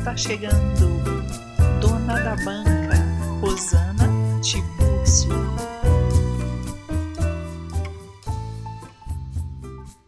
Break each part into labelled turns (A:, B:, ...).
A: está chegando, dona da banca, Rosana Tibúrcio.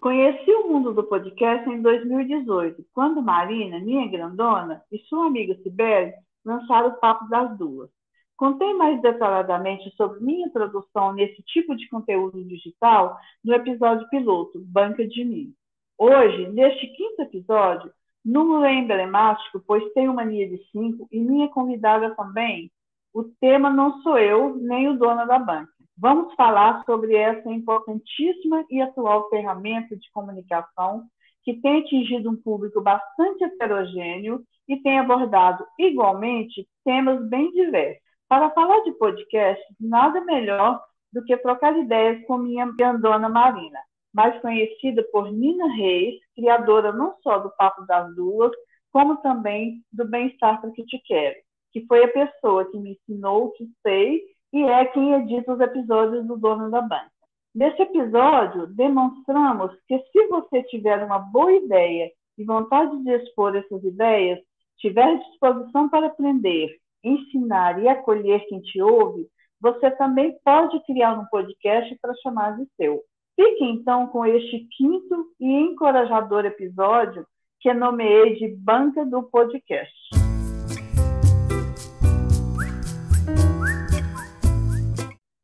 B: Conheci o mundo do podcast em 2018, quando Marina, minha grandona, e sua amiga Sibeli lançaram o Papo das Duas. Contei mais detalhadamente sobre minha introdução nesse tipo de conteúdo digital no episódio piloto, Banca de Mim. Hoje, neste quinto episódio, Número é emblemático, pois tenho mania de cinco e minha convidada também. O tema não sou eu, nem o dono da banca. Vamos falar sobre essa importantíssima e atual ferramenta de comunicação que tem atingido um público bastante heterogêneo e tem abordado igualmente temas bem diversos. Para falar de podcast, nada melhor do que trocar ideias com minha grandona Marina mais conhecida por Nina Reis, criadora não só do Papo das Duas, como também do Bem-Estar para que te quero, que foi a pessoa que me ensinou o que sei e é quem edita os episódios do Dono da Banca. Nesse episódio, demonstramos que se você tiver uma boa ideia e vontade de expor essas ideias, tiver disposição para aprender, ensinar e acolher quem te ouve, você também pode criar um podcast para chamar de seu. Fique então com este quinto e encorajador episódio que nomeei de Banca do Podcast.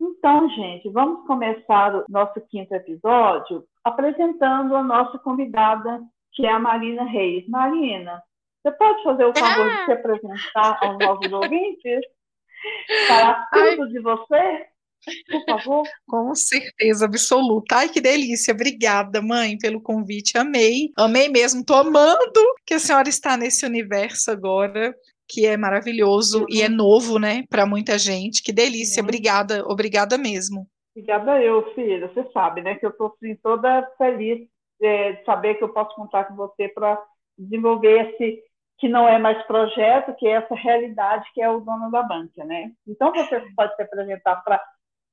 B: Então, gente, vamos começar o nosso quinto episódio apresentando a nossa convidada, que é a Marina Reis. Marina, você pode fazer o favor de se apresentar aos nossos ouvintes? Falar tudo de você? Por favor.
A: Com certeza absoluta. Ai, que delícia. Obrigada, mãe, pelo convite. Amei. Amei mesmo. Tô amando que a senhora está nesse universo agora, que é maravilhoso uhum. e é novo, né, para muita gente. Que delícia. Uhum. Obrigada, obrigada mesmo.
B: Obrigada eu, filha. Você sabe, né, que eu tô assim, toda feliz é, de saber que eu posso contar com você para desenvolver esse que não é mais projeto, que é essa realidade que é o dono da banca, né? Então você pode se apresentar para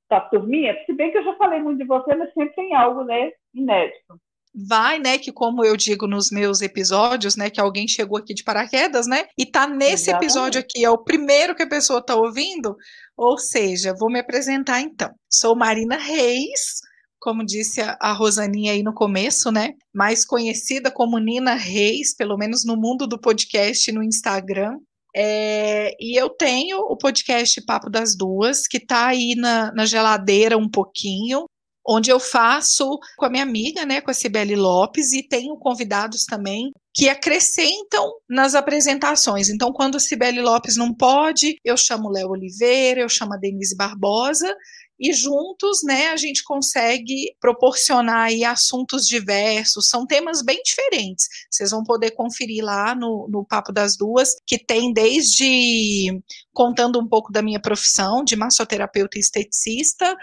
B: para a turminha, se bem que eu já falei muito de você, mas sempre tem algo, né, inédito.
A: Vai, né, que como eu digo nos meus episódios, né, que alguém chegou aqui de paraquedas, né, e tá nesse Exatamente. episódio aqui, é o primeiro que a pessoa tá ouvindo, ou seja, vou me apresentar então. Sou Marina Reis, como disse a, Rosaninha aí no começo, né? Mais conhecida como Nina Reis, pelo menos no mundo do podcast no Instagram. É, e eu tenho o podcast Papo das Duas, que está aí na, na geladeira um pouquinho, onde eu faço com a minha amiga, né, com a Cibele Lopes, e tenho convidados também que acrescentam nas apresentações. Então, quando a Cibele Lopes não pode, eu chamo Léo Oliveira, eu chamo a Denise Barbosa, e juntos, né, a gente consegue proporcionar aí assuntos diversos, são temas bem diferentes. Vocês vão poder conferir lá no, no Papo das Duas, que tem desde contando um pouco da minha profissão de massoterapeuta e esteticista,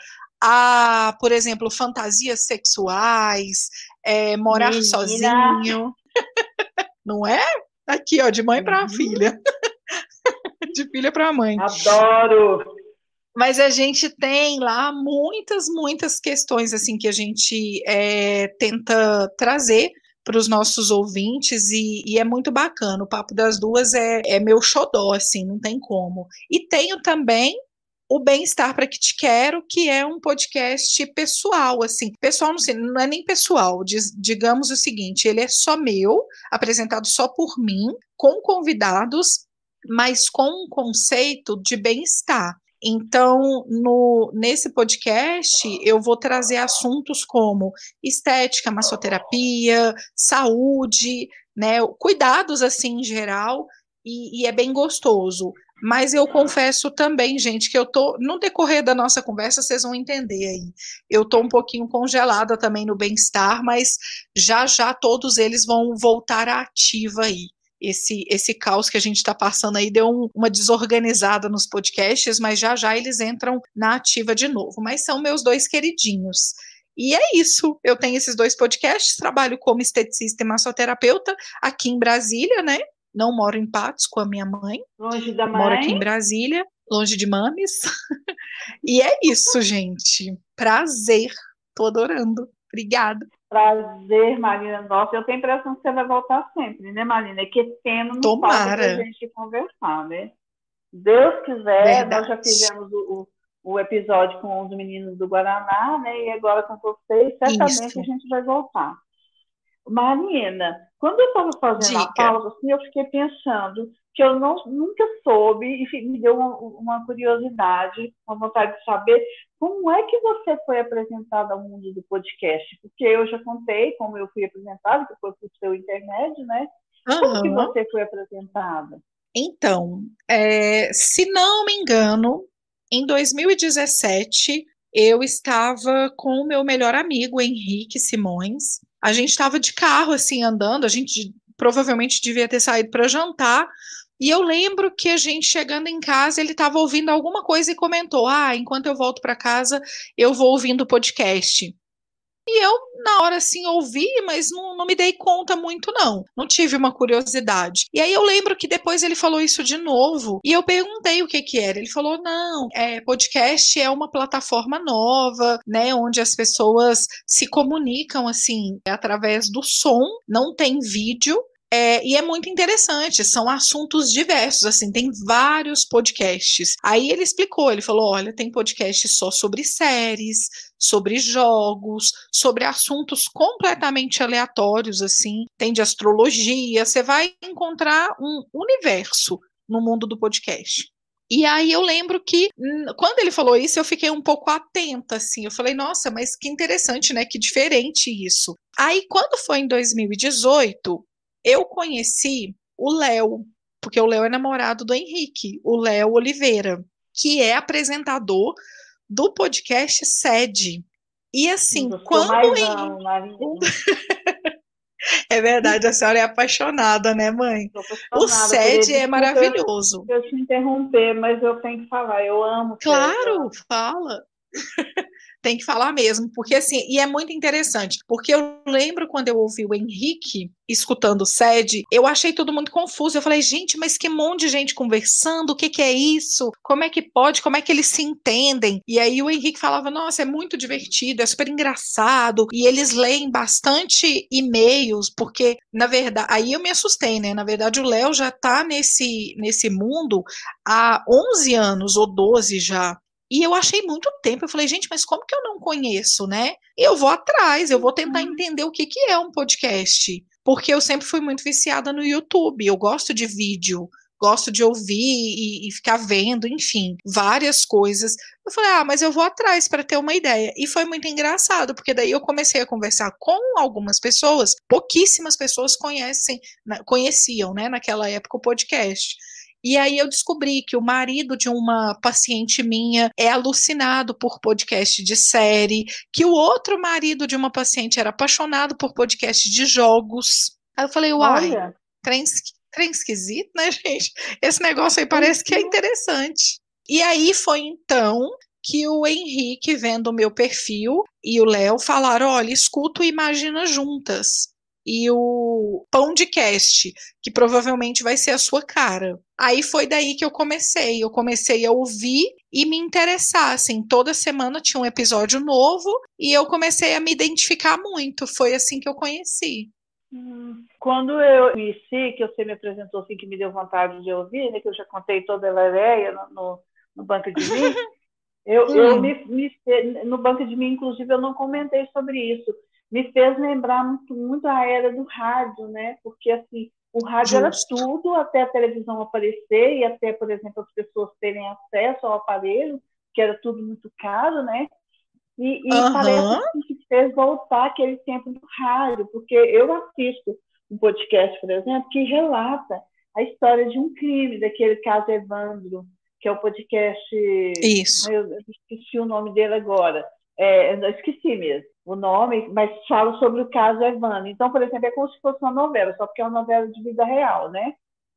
A: a, por exemplo, fantasias sexuais, é, morar Menina. sozinho. Não é? Aqui, ó, de mãe para uhum. filha. de filha para mãe.
B: Adoro!
A: Mas a gente tem lá muitas, muitas questões assim que a gente é, tenta trazer para os nossos ouvintes e, e, é muito bacana. O Papo das Duas é, é meu xodó, assim, não tem como. E tenho também o Bem-Estar para que te quero, que é um podcast pessoal, assim, pessoal não sei, não é nem pessoal, diz, digamos o seguinte, ele é só meu, apresentado só por mim, com convidados, mas com um conceito de bem-estar. Então, no, nesse podcast, eu vou trazer assuntos como estética, massoterapia, saúde, né, cuidados assim em geral, e, e é bem gostoso. Mas eu confesso também, gente, que eu tô no decorrer da nossa conversa, vocês vão entender aí. Eu tô um pouquinho congelada também no bem-estar, mas já já todos eles vão voltar à ativa aí esse, esse caos que a gente está passando aí deu um, uma desorganizada nos podcasts, mas já já eles entram na ativa de novo. Mas são meus dois queridinhos. E é isso. Eu tenho esses dois podcasts, trabalho como esteticista e massoterapeuta aqui em Brasília, né? Não moro em Patos com a minha mãe.
B: Longe da mãe.
A: Moro aqui em Brasília, longe de mames. e é isso, gente. Prazer. Tô adorando. Obrigada.
B: Prazer, Marina. Nossa, eu tenho a impressão que você vai voltar sempre, né, Marina? Que tema não falta pra gente conversar, né? Deus quiser, Verdade. nós já fizemos o, o, o, episódio com os meninos do Guaraná, né? E agora com vocês, certamente Isso. a gente vai voltar. Marina, quando eu estava fazendo Dica. a pausa, assim, eu fiquei pensando que eu não, nunca soube e me deu uma, uma, curiosidade, uma vontade de saber como é que você foi apresentada ao mundo do podcast. Porque eu já contei como eu fui apresentada, que foi por seu intermédio, né? Uhum. Como que você foi apresentada?
A: Então, é, se não me engano, em 2017, eu estava com o meu melhor amigo, Henrique Simões. A gente estava de carro, assim, andando, a gente provavelmente devia ter saído para jantar, e eu lembro que a gente chegando em casa, ele estava ouvindo alguma coisa e comentou: Ah, enquanto eu volto para casa, eu vou ouvindo o podcast. E eu, na hora, assim, ouvi, mas não, não me dei conta muito, não. Não tive uma curiosidade. E aí eu lembro que depois ele falou isso de novo. E eu perguntei o que que era. Ele falou: não, é, podcast é uma plataforma nova, né? Onde as pessoas se comunicam, assim, através do som, não tem vídeo. É, e é muito interessante, são assuntos diversos, assim, tem vários podcasts. Aí ele explicou, ele falou: olha, tem podcast só sobre séries, sobre jogos, sobre assuntos completamente aleatórios, assim, tem de astrologia, você vai encontrar um universo no mundo do podcast. E aí eu lembro que hum, quando ele falou isso, eu fiquei um pouco atenta, assim. Eu falei, nossa, mas que interessante, né? Que diferente isso. Aí, quando foi em 2018, eu conheci o Léo, porque o Léo é namorado do Henrique, o Léo Oliveira, que é apresentador do podcast Sede. E assim, quando. Henrique... É verdade, a senhora é apaixonada, né, mãe? O SED é maravilhoso.
B: Eu, eu te interromper, mas eu tenho que falar, eu amo.
A: Claro, fala. Tem que falar mesmo, porque assim, e é muito interessante, porque eu lembro quando eu ouvi o Henrique escutando o SED, eu achei todo mundo confuso. Eu falei, gente, mas que monte de gente conversando, o que, que é isso? Como é que pode? Como é que eles se entendem? E aí o Henrique falava, nossa, é muito divertido, é super engraçado, e eles leem bastante e-mails, porque, na verdade, aí eu me assustei, né? Na verdade, o Léo já tá nesse, nesse mundo há 11 anos, ou 12 já. E eu achei muito tempo. Eu falei, gente, mas como que eu não conheço, né? Eu vou atrás, eu vou tentar uhum. entender o que, que é um podcast. Porque eu sempre fui muito viciada no YouTube. Eu gosto de vídeo, gosto de ouvir e, e ficar vendo, enfim, várias coisas. Eu falei, ah, mas eu vou atrás para ter uma ideia. E foi muito engraçado, porque daí eu comecei a conversar com algumas pessoas, pouquíssimas pessoas conhecem, conheciam, né, naquela época o podcast. E aí eu descobri que o marido de uma paciente minha é alucinado por podcast de série, que o outro marido de uma paciente era apaixonado por podcast de jogos. Aí eu falei, uai, trem, trem esquisito, né, gente? Esse negócio aí parece que é interessante. E aí foi então que o Henrique, vendo o meu perfil, e o Léo falaram: olha, escuta e imagina juntas e o Pão de Cast, que provavelmente vai ser a sua cara. Aí foi daí que eu comecei. Eu comecei a ouvir e me interessar. Assim, toda semana tinha um episódio novo e eu comecei a me identificar muito. Foi assim que eu conheci.
B: Hum, quando eu conheci, que você me apresentou assim, que me deu vontade de ouvir, né, que eu já contei toda a ideia no, no, no banco de mim, eu, hum. eu me, me, no banco de mim, inclusive, eu não comentei sobre isso me fez lembrar muito, muito a era do rádio, né? Porque assim, o rádio Justo. era tudo até a televisão aparecer e até, por exemplo, as pessoas terem acesso ao aparelho, que era tudo muito caro, né? E, e uhum. parece que fez voltar aquele tempo do rádio, porque eu assisto um podcast, por exemplo, que relata a história de um crime, daquele caso Evandro, que é o podcast.
A: Isso.
B: Eu, esqueci o nome dele agora. É, eu esqueci mesmo o nome, mas fala sobre o caso Evandro. Então, por exemplo, é como se fosse uma novela, só que é uma novela de vida real, né?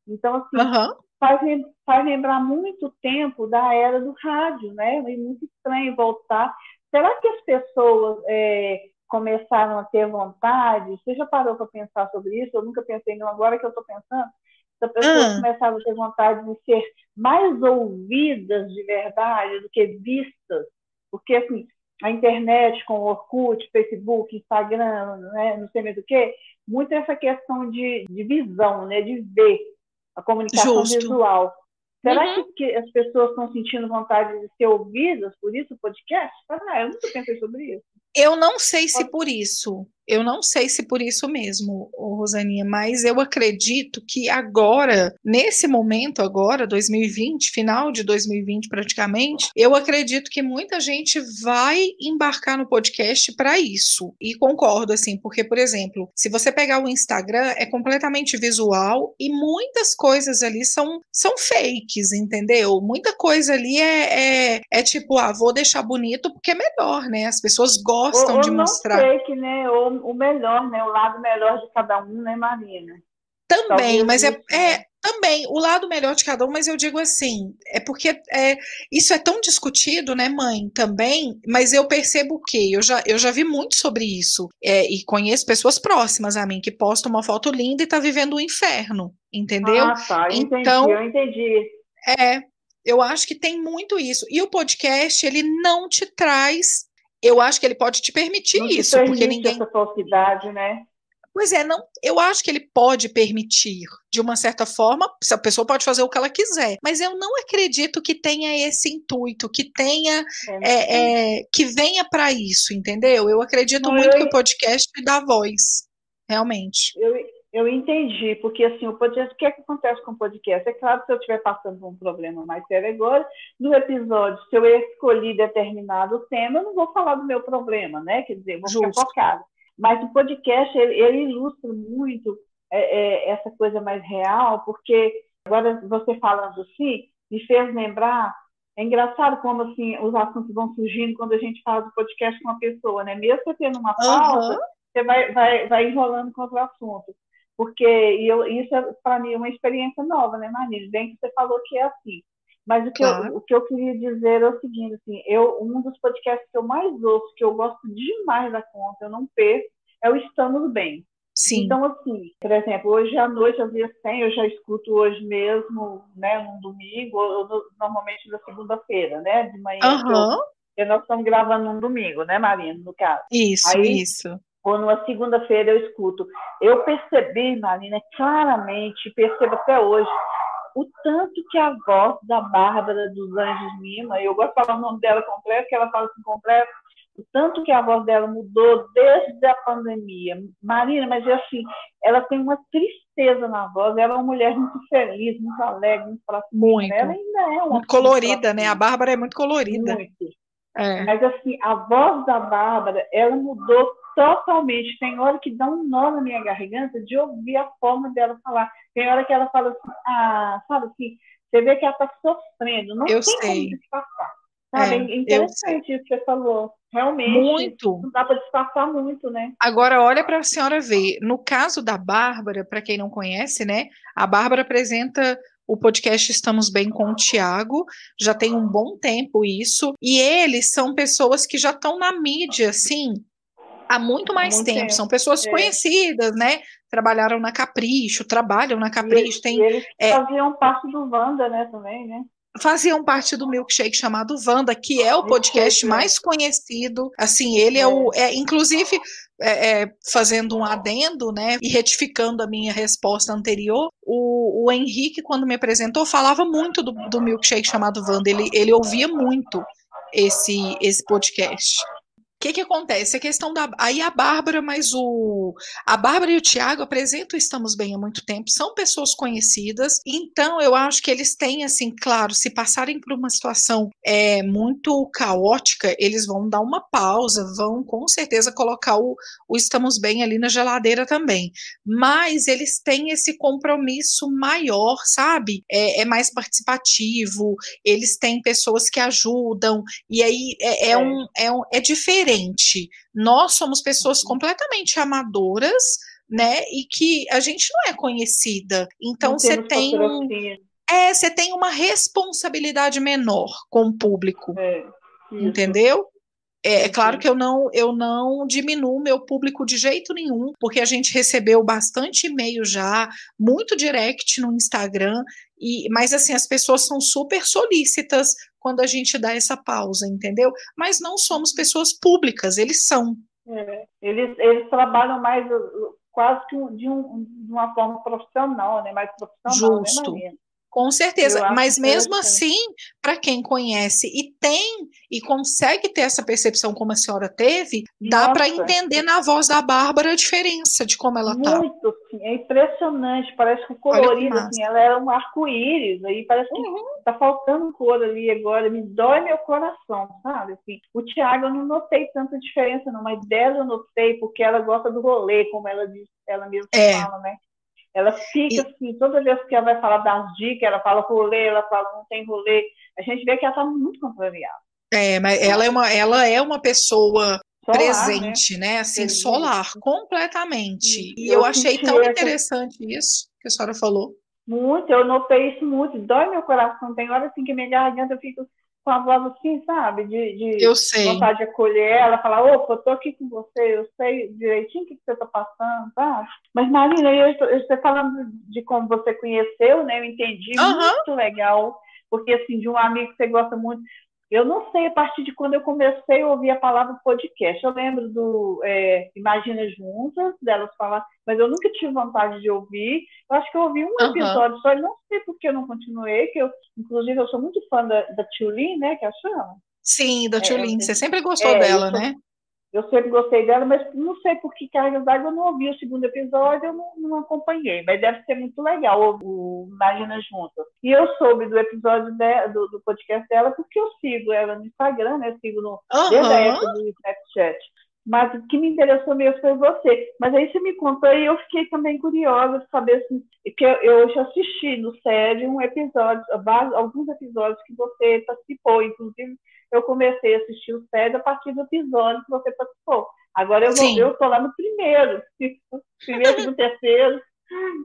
B: Então, assim,
A: uhum.
B: faz, faz lembrar muito tempo da era do rádio, né? É muito estranho voltar. Será que as pessoas é, começaram a ter vontade? Você já parou para pensar sobre isso? Eu nunca pensei, não, agora que eu estou pensando. As pessoas ah. começaram a ter vontade de ser mais ouvidas de verdade do que vistas. Porque, assim, a internet com o Orkut, Facebook, Instagram, né, não sei mais o que, muito essa questão de, de visão, né, de ver a comunicação Justo. visual. Será uhum. que, que, as pessoas estão sentindo vontade de ser ouvidas por isso, o podcast? Ah, eu nunca pensei sobre isso.
A: Eu não sei se por isso, eu não sei se por isso mesmo, Rosaninha, mas eu acredito que agora, nesse momento agora, 2020, final de 2020 praticamente, eu acredito que muita gente vai embarcar no podcast para isso. E concordo assim, porque por exemplo, se você pegar o Instagram, é completamente visual e muitas coisas ali são são fakes, entendeu? Muita coisa ali é, é, é tipo, ah, vou deixar bonito porque é melhor, né? As pessoas gostam
B: ou,
A: de mostrar.
B: Fake, né? Ou o melhor, né? O lado melhor de cada um, né, Marina?
A: Também, mas é, é, né? também o lado melhor de cada um, mas eu digo assim, é porque é, isso é tão discutido, né, mãe, também, mas eu percebo que eu já, eu já vi muito sobre isso, é, e conheço pessoas próximas a mim que postam uma foto linda e tá vivendo um inferno, entendeu?
B: Ah, tá, entendi, então, eu entendi.
A: É, eu acho que tem muito isso. E o podcast, ele não te traz eu acho que ele pode te permitir
B: não
A: isso,
B: permite
A: porque ninguém.
B: Essa falsidade, né?
A: Pois é, não, eu acho que ele pode permitir, de uma certa forma, a pessoa pode fazer o que ela quiser, mas eu não acredito que tenha esse intuito, que tenha, é, é, é, que venha para isso, entendeu? Eu acredito não, muito eu... que o podcast dá voz, realmente.
B: Eu, eu entendi, porque assim, o podcast, o que, é que acontece com o podcast? É claro que se eu estiver passando por um problema mais sério agora, no episódio, se eu escolhi determinado tema, eu não vou falar do meu problema, né? Quer dizer, vou Justo. ficar focado. Mas o podcast, ele, ele ilustra muito é, é, essa coisa mais real, porque agora você falando assim, me fez lembrar é engraçado como assim os assuntos vão surgindo quando a gente fala do podcast com uma pessoa, né? Mesmo você tendo uma pauta, uhum. você vai, vai, vai enrolando com outro assunto porque eu, isso é, para mim, uma experiência nova, né, Marina? Bem que você falou que é assim. Mas o que, claro. eu, o que eu queria dizer é o seguinte, assim, eu, um dos podcasts que eu mais ouço, que eu gosto demais da conta, eu não perco, é o Estamos Bem.
A: Sim.
B: Então, assim, por exemplo, hoje à noite, às vezes tem, eu já escuto hoje mesmo, né, num domingo, ou, ou normalmente na segunda-feira, né, de manhã.
A: Uhum.
B: Porque nós estamos gravando num domingo, né, Marina, no caso.
A: Isso, Aí, isso
B: ou numa segunda-feira eu escuto. Eu percebi, Marina, claramente, percebo até hoje, o tanto que a voz da Bárbara dos Anjos Lima, eu gosto de falar o nome dela completo, que ela fala assim completo, o tanto que a voz dela mudou desde a pandemia. Marina, mas é assim, ela tem uma tristeza na voz, ela é uma mulher muito feliz, muito alegre, muito
A: próxima. Muito.
B: Ela ainda é uma
A: muito colorida, né? A Bárbara é muito colorida.
B: Muito. É. Mas assim, a voz da Bárbara, ela mudou totalmente. Tem hora que dá um nó na minha garganta de ouvir a forma dela falar. Tem hora que ela fala assim, ah, sabe assim, você vê que ela está sofrendo, não
A: eu
B: tem
A: sei.
B: como disfarçar. Sabe? É, interessante isso que você falou. Realmente, muito. não dá para disfarçar muito, né?
A: Agora, olha para a senhora ver. No caso da Bárbara, para quem não conhece, né? A Bárbara apresenta o podcast Estamos Bem com o Tiago, já tem um bom tempo isso, e eles são pessoas que já estão na mídia, assim, há muito mais muito tempo. tempo. São pessoas é. conhecidas, né? Trabalharam na Capricho, trabalham na Capricho.
B: E,
A: tem,
B: e eles é, faziam parte do Wanda, né, também, né?
A: Faziam parte do milkshake chamado Wanda, que é o podcast mais conhecido. Assim, ele é, o. É, inclusive, é, é, fazendo um adendo, né, e retificando a minha resposta anterior, o, o Henrique, quando me apresentou, falava muito do, do milkshake chamado Wanda. Ele, ele ouvia muito esse, esse podcast que que acontece? A questão da aí a Bárbara, mas o a Bárbara e o Tiago apresentam Estamos Bem há muito tempo, são pessoas conhecidas, então eu acho que eles têm assim, claro, se passarem por uma situação é muito caótica, eles vão dar uma pausa, vão com certeza colocar o, o Estamos Bem ali na geladeira também. Mas eles têm esse compromisso maior, sabe? É, é mais participativo, eles têm pessoas que ajudam, e aí é, é, é. Um, é, um, é diferente. Nós somos pessoas uhum. completamente amadoras, né? E que a gente não é conhecida. Então você tem é, você tem uma responsabilidade menor com o público. É, entendeu? É, é, claro que eu não, eu não diminuo meu público de jeito nenhum, porque a gente recebeu bastante e-mail já, muito direct no Instagram, e, mas assim, as pessoas são super solícitas quando a gente dá essa pausa, entendeu? Mas não somos pessoas públicas, eles são.
B: É, eles, eles trabalham mais uh, quase que de, um, de uma forma profissional, né? Mais profissional,
A: né, Justo. Né, com certeza, mas mesmo assim, para quem conhece e tem e consegue ter essa percepção como a senhora teve, dá para entender na voz da Bárbara a diferença de como ela tá.
B: Muito, sim, é impressionante, parece que o colorido, assim, ela era um arco-íris, aí parece que uhum. tá faltando cor ali agora, me dói meu coração, sabe? Assim, o Thiago eu não notei tanta diferença não, mas dela eu notei porque ela gosta do rolê, como ela diz, ela mesma é. fala, né? Ela fica assim, toda vez que ela vai falar das dicas, ela fala rolê, ela fala não tem rolê. A gente vê que ela está muito contrariada.
A: É, mas ela é uma, ela é uma pessoa solar, presente, né? né? Assim, solar, completamente. E, e eu, eu achei tão interessante isso que a senhora falou.
B: Muito, eu notei isso muito. Dói meu coração. Tem hora assim que minha garganta eu fico com a voz assim, sabe? De, de
A: eu sei.
B: vontade de acolher ela, falar, opa, eu tô aqui com você, eu sei direitinho o que, que você tá passando, tá? Mas, Marina, eu estou, eu falando de como você conheceu, né? Eu entendi, uhum. muito legal, porque, assim, de um amigo que você gosta muito, eu não sei a partir de quando eu comecei a ouvir a palavra podcast. Eu lembro do é, Imagina Juntas, delas falar, mas eu nunca tive vontade de ouvir. Eu acho que eu ouvi um uhum. episódio só, e não sei por que eu não continuei, que eu, inclusive, eu sou muito fã da, da Tulin, né, que é a chama.
A: Sim, da Tulin. É, Você sempre gostou é, dela, né?
B: Eu sempre gostei dela, mas não sei por que cargas d'água eu não ouvi o segundo episódio, eu não, não, acompanhei. Mas deve ser muito legal o, o Imagina Juntas. E eu soube do episódio de, do, do, podcast dela porque eu sigo ela no Instagram, né? Eu sigo no, uhum. desde a época do Snapchat. Mas o que me interessou mesmo foi você. Mas aí você me contou e eu fiquei também curiosa de saber assim, que eu, eu já assisti no SED um episódio, alguns episódios que você participou, inclusive eu comecei a assistir o SED a partir do episódio que você participou. Agora eu estou lá no primeiro, primeiro no terceiro,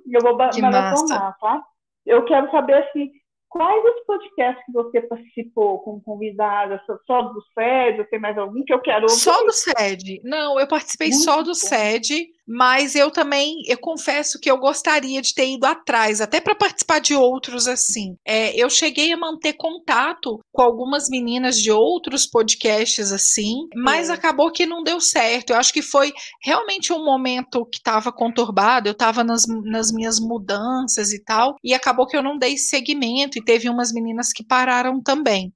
B: e eu vou maratonar, tá? Eu quero saber assim, quais os podcasts que você participou como convidada? Só do SED ou tem mais algum que eu quero ouvir?
A: Só do SED. Não, eu participei Muito só do bom. SED mas eu também, eu confesso que eu gostaria de ter ido atrás, até para participar de outros assim. É, eu cheguei a manter contato com algumas meninas de outros podcasts assim, mas é. acabou que não deu certo. Eu acho que foi realmente um momento que estava conturbado, eu estava nas, nas minhas mudanças e tal, e acabou que eu não dei seguimento, e teve umas meninas que pararam também.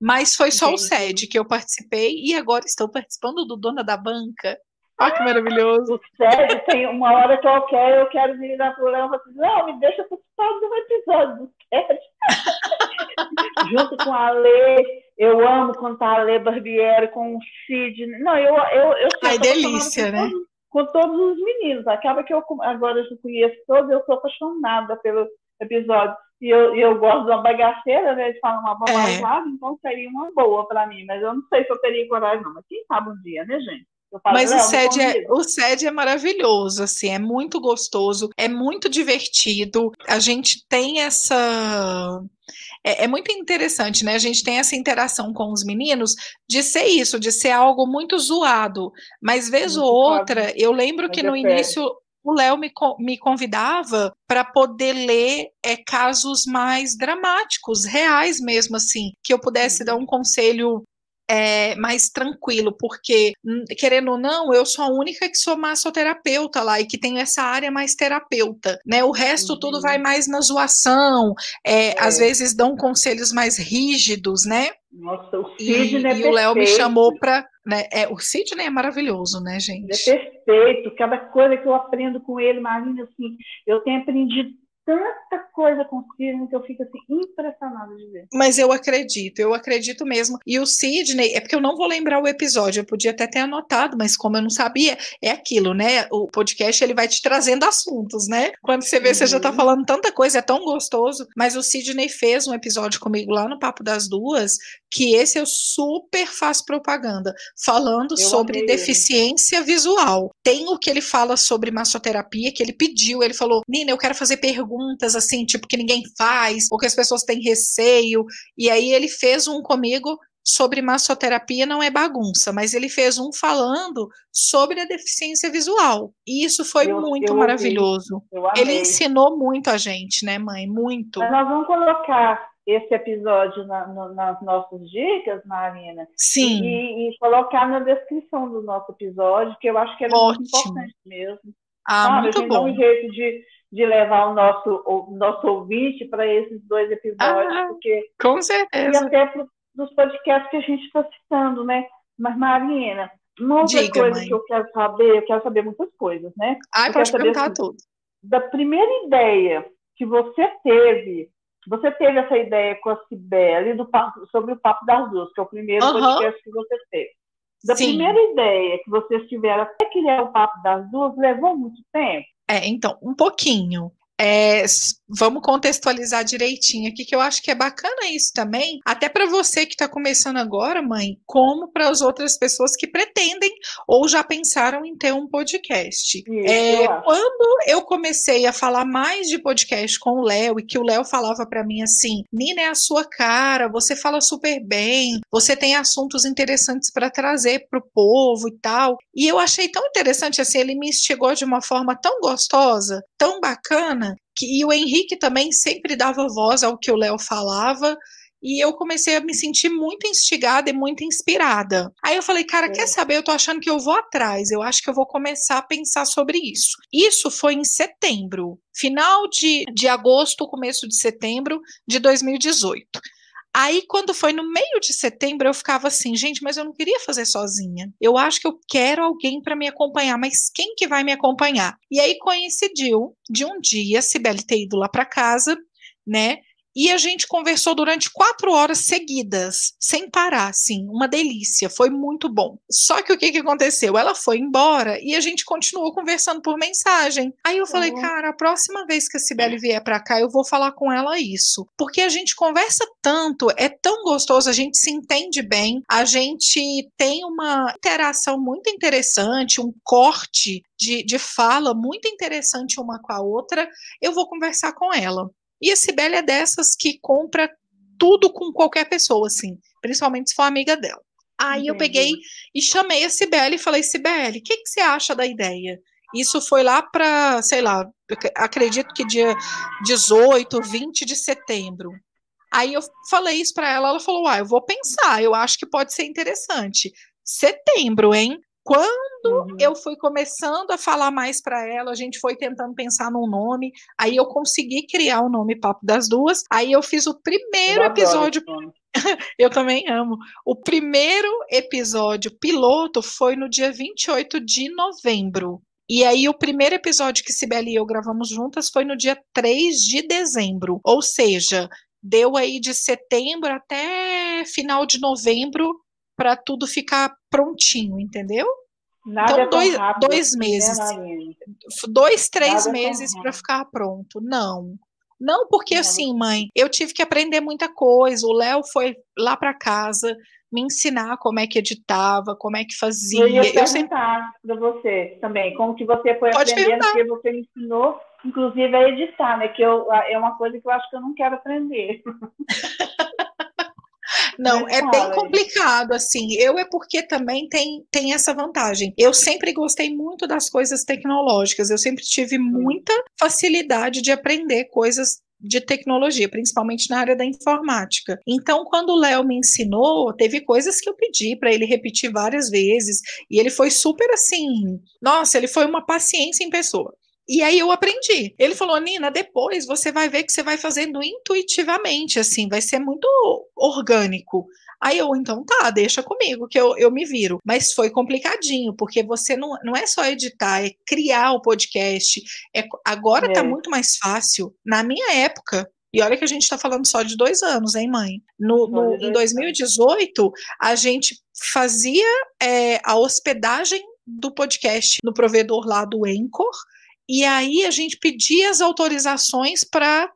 A: Mas foi só Entendi. o SED que eu participei e agora estou participando do Dona da Banca. Olha que maravilhoso.
B: Sério, tem uma hora que eu quero, eu quero vir na programa e não, me deixa participar de um episódio do Junto com a Lê, eu amo contar a Lê Barbieri com o Cid. Não, eu, eu, eu
A: Ai, delícia, né?
B: Todos, com todos os meninos. Acaba que eu agora eu conheço todos, eu sou apaixonada pelo episódio. E eu, eu gosto de uma bagaceira, né? De falar uma bobagem, é. então seria uma boa para mim. Mas eu não sei se eu teria coragem, não. Mas quem sabe um dia, né, gente?
A: Falo, Mas o SED, é, o SED é maravilhoso, assim, é muito gostoso, é muito divertido. A gente tem essa. É, é, muito interessante, né? A gente tem essa interação com os meninos de ser isso, de ser algo muito zoado. Mas vez ou outra, eu lembro que no início o Léo me, me convidava para poder ler é, casos mais dramáticos, reais mesmo, assim, que eu pudesse uhum. dar um conselho é, mais tranquilo, porque, hum, querendo ou não, eu sou a única que sou massoterapeuta lá e que tenho essa área mais terapeuta, né? O resto uhum. tudo vai mais na zoação, é, é. às vezes dão conselhos mais rígidos, né?
B: Nossa, o Sidney
A: e,
B: é
A: e o Léo me chamou para. Né, é, o Sidney é maravilhoso, né, gente?
B: Ele é perfeito. Cada coisa que eu aprendo com ele, Marina, assim, eu tenho aprendido tanta coisa com o Sidney que eu fico assim impressionada de ver.
A: Mas eu acredito, eu acredito mesmo. E o Sidney, é porque eu não vou lembrar o episódio, eu podia até ter anotado, mas como eu não sabia, é aquilo, né? O podcast ele vai te trazendo assuntos, né? Quando você vê, uhum. você já tá uhum. falando tanta coisa, é tão gostoso. Mas o Sidney fez um episódio comigo lá no Papo das Duas, que esse eu super faço propaganda, falando eu sobre deficiência ele. visual. Tem o que ele fala sobre massoterapia, que ele pediu, ele falou: Nina, eu quero fazer perguntas assim, tipo, que ninguém faz, ou que as pessoas têm receio. E aí ele fez um comigo sobre massoterapia não é bagunça, mas ele fez um falando sobre a deficiência visual. E isso foi eu, muito eu maravilhoso. Ele ensinou muito a gente, né, mãe? Muito.
B: Mas nós vamos colocar esse episódio na, nas nossas dicas, Marina.
A: Sim.
B: E, e, colocar na descrição do nosso episódio, que eu acho que é muito importante mesmo.
A: Ah, Sabe? muito bom.
B: um jeito de, de levar o nosso, o nosso ouvinte para esses dois episódios,
A: ah,
B: porque
A: com certeza.
B: E até para dos podcasts que a gente está citando, né? Mas, Marina, uma outra Diga, coisa mãe. que eu quero saber, eu quero saber muitas coisas, né?
A: Ah, pode perguntar assim, tudo.
B: Da primeira ideia que você teve você teve essa ideia com a Cibele do papo, sobre o Papo das Duas, que é o primeiro uhum. podcast que você teve. Da Sim. primeira ideia que vocês tiveram até criar o Papo das Duas, levou muito tempo?
A: É, então, um pouquinho. É, vamos contextualizar direitinho aqui, que eu acho que é bacana isso também, até para você que está começando agora, mãe, como para as outras pessoas que pretendem ou já pensaram em ter um podcast. Isso, é, eu quando eu comecei a falar mais de podcast com o Léo, e que o Léo falava para mim assim: Nina, é a sua cara, você fala super bem, você tem assuntos interessantes para trazer para o povo e tal. E eu achei tão interessante assim, ele me instigou de uma forma tão gostosa, tão bacana, que, e o Henrique também sempre dava voz ao que o Léo falava, e eu comecei a me sentir muito instigada e muito inspirada. Aí eu falei, cara, é. quer saber? Eu tô achando que eu vou atrás, eu acho que eu vou começar a pensar sobre isso. Isso foi em setembro, final de, de agosto, começo de setembro de 2018. Aí, quando foi no meio de setembro, eu ficava assim, gente, mas eu não queria fazer sozinha. Eu acho que eu quero alguém para me acompanhar, mas quem que vai me acompanhar? E aí coincidiu de um dia, Sibeli ter ido lá para casa, né? E a gente conversou durante quatro horas seguidas, sem parar, assim, uma delícia, foi muito bom. Só que o que, que aconteceu? Ela foi embora e a gente continuou conversando por mensagem. Aí eu falei, cara, a próxima vez que a Sibeli vier para cá, eu vou falar com ela isso. Porque a gente conversa tanto, é tão gostoso, a gente se entende bem, a gente tem uma interação muito interessante, um corte de, de fala muito interessante uma com a outra. Eu vou conversar com ela. E a Cibele é dessas que compra tudo com qualquer pessoa, assim, principalmente se for amiga dela. Aí Entendi. eu peguei e chamei a Cibele e falei, Cibele, o que, que você acha da ideia? Isso foi lá para, sei lá, acredito que dia 18, 20 de setembro. Aí eu falei isso para ela, ela falou: "Ah, eu vou pensar, eu acho que pode ser interessante". Setembro, hein? Quando uhum. eu fui começando a falar mais para ela, a gente foi tentando pensar num nome, aí eu consegui criar o nome Papo das Duas, aí eu fiz o primeiro eu episódio. eu também amo. O primeiro episódio piloto foi no dia 28 de novembro. E aí, o primeiro episódio que Sibeli e eu gravamos juntas foi no dia 3 de dezembro. Ou seja, deu aí de setembro até final de novembro para tudo ficar prontinho, entendeu?
B: Nada então, é
A: dois, dois assim, né, meses. Dois, três Nada é meses é para ficar pronto. Não. Não, porque assim, mãe, eu tive que aprender muita coisa. O Léo foi lá para casa me ensinar como é que editava, como é que fazia. Eu
B: ia perguntar eu sempre... para você também, como que você foi Pode aprendendo, perguntar. porque você me ensinou, inclusive, a editar, né? Que eu, é uma coisa que eu acho que eu não quero aprender.
A: Não, é bem complicado, assim. Eu é porque também tem, tem essa vantagem. Eu sempre gostei muito das coisas tecnológicas, eu sempre tive muita facilidade de aprender coisas de tecnologia, principalmente na área da informática. Então, quando o Léo me ensinou, teve coisas que eu pedi para ele repetir várias vezes, e ele foi super assim. Nossa, ele foi uma paciência em pessoa. E aí eu aprendi. Ele falou, Nina, depois você vai ver que você vai fazendo intuitivamente, assim, vai ser muito orgânico. Aí eu, então tá, deixa comigo, que eu, eu me viro. Mas foi complicadinho, porque você não, não é só editar, é criar o podcast. É, agora tá é. tá muito mais fácil. Na minha época, e olha que a gente está falando só de dois anos, hein, mãe? No, no em 2018, a gente fazia é, a hospedagem do podcast no provedor lá do Anchor, e aí a gente pedia as autorizações para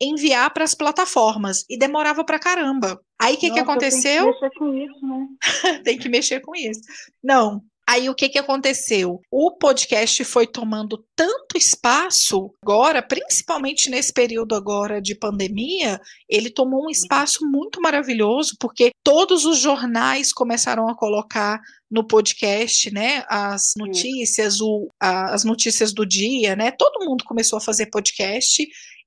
A: enviar para as plataformas e demorava para caramba. Aí o que, que aconteceu?
B: Tem que mexer com isso, né?
A: tem que mexer com isso. Não. Aí o que, que aconteceu? O podcast foi tomando tanto espaço agora, principalmente nesse período agora de pandemia, ele tomou um espaço muito maravilhoso, porque todos os jornais começaram a colocar no podcast, né, as notícias, o, a, as notícias do dia, né, todo mundo começou a fazer podcast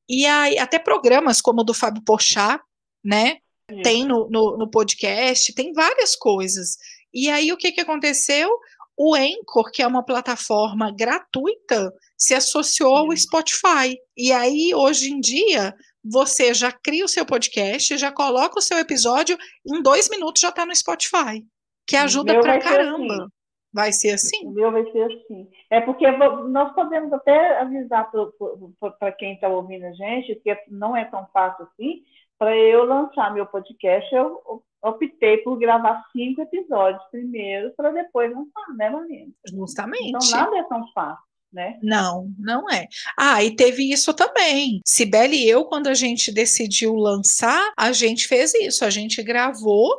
A: e aí, até programas como o do Fábio Pochá, né? Tem no, no, no, podcast, tem várias coisas. E aí, o que, que aconteceu? O Anchor, que é uma plataforma gratuita, se associou ao Spotify. E aí, hoje em dia, você já cria o seu podcast, já coloca o seu episódio, em dois minutos já está no Spotify. Que ajuda pra caramba. Assim. Vai ser assim?
B: O meu vai ser assim. É porque nós podemos até avisar para quem está ouvindo a gente que não é tão fácil assim. Para eu lançar meu podcast, eu optei por gravar cinco episódios primeiro para depois lançar, né, Marina?
A: Justamente.
B: Então nada é tão fácil. Né?
A: Não, não é. Ah, e teve isso também. Sibeli e eu, quando a gente decidiu lançar, a gente fez isso. A gente gravou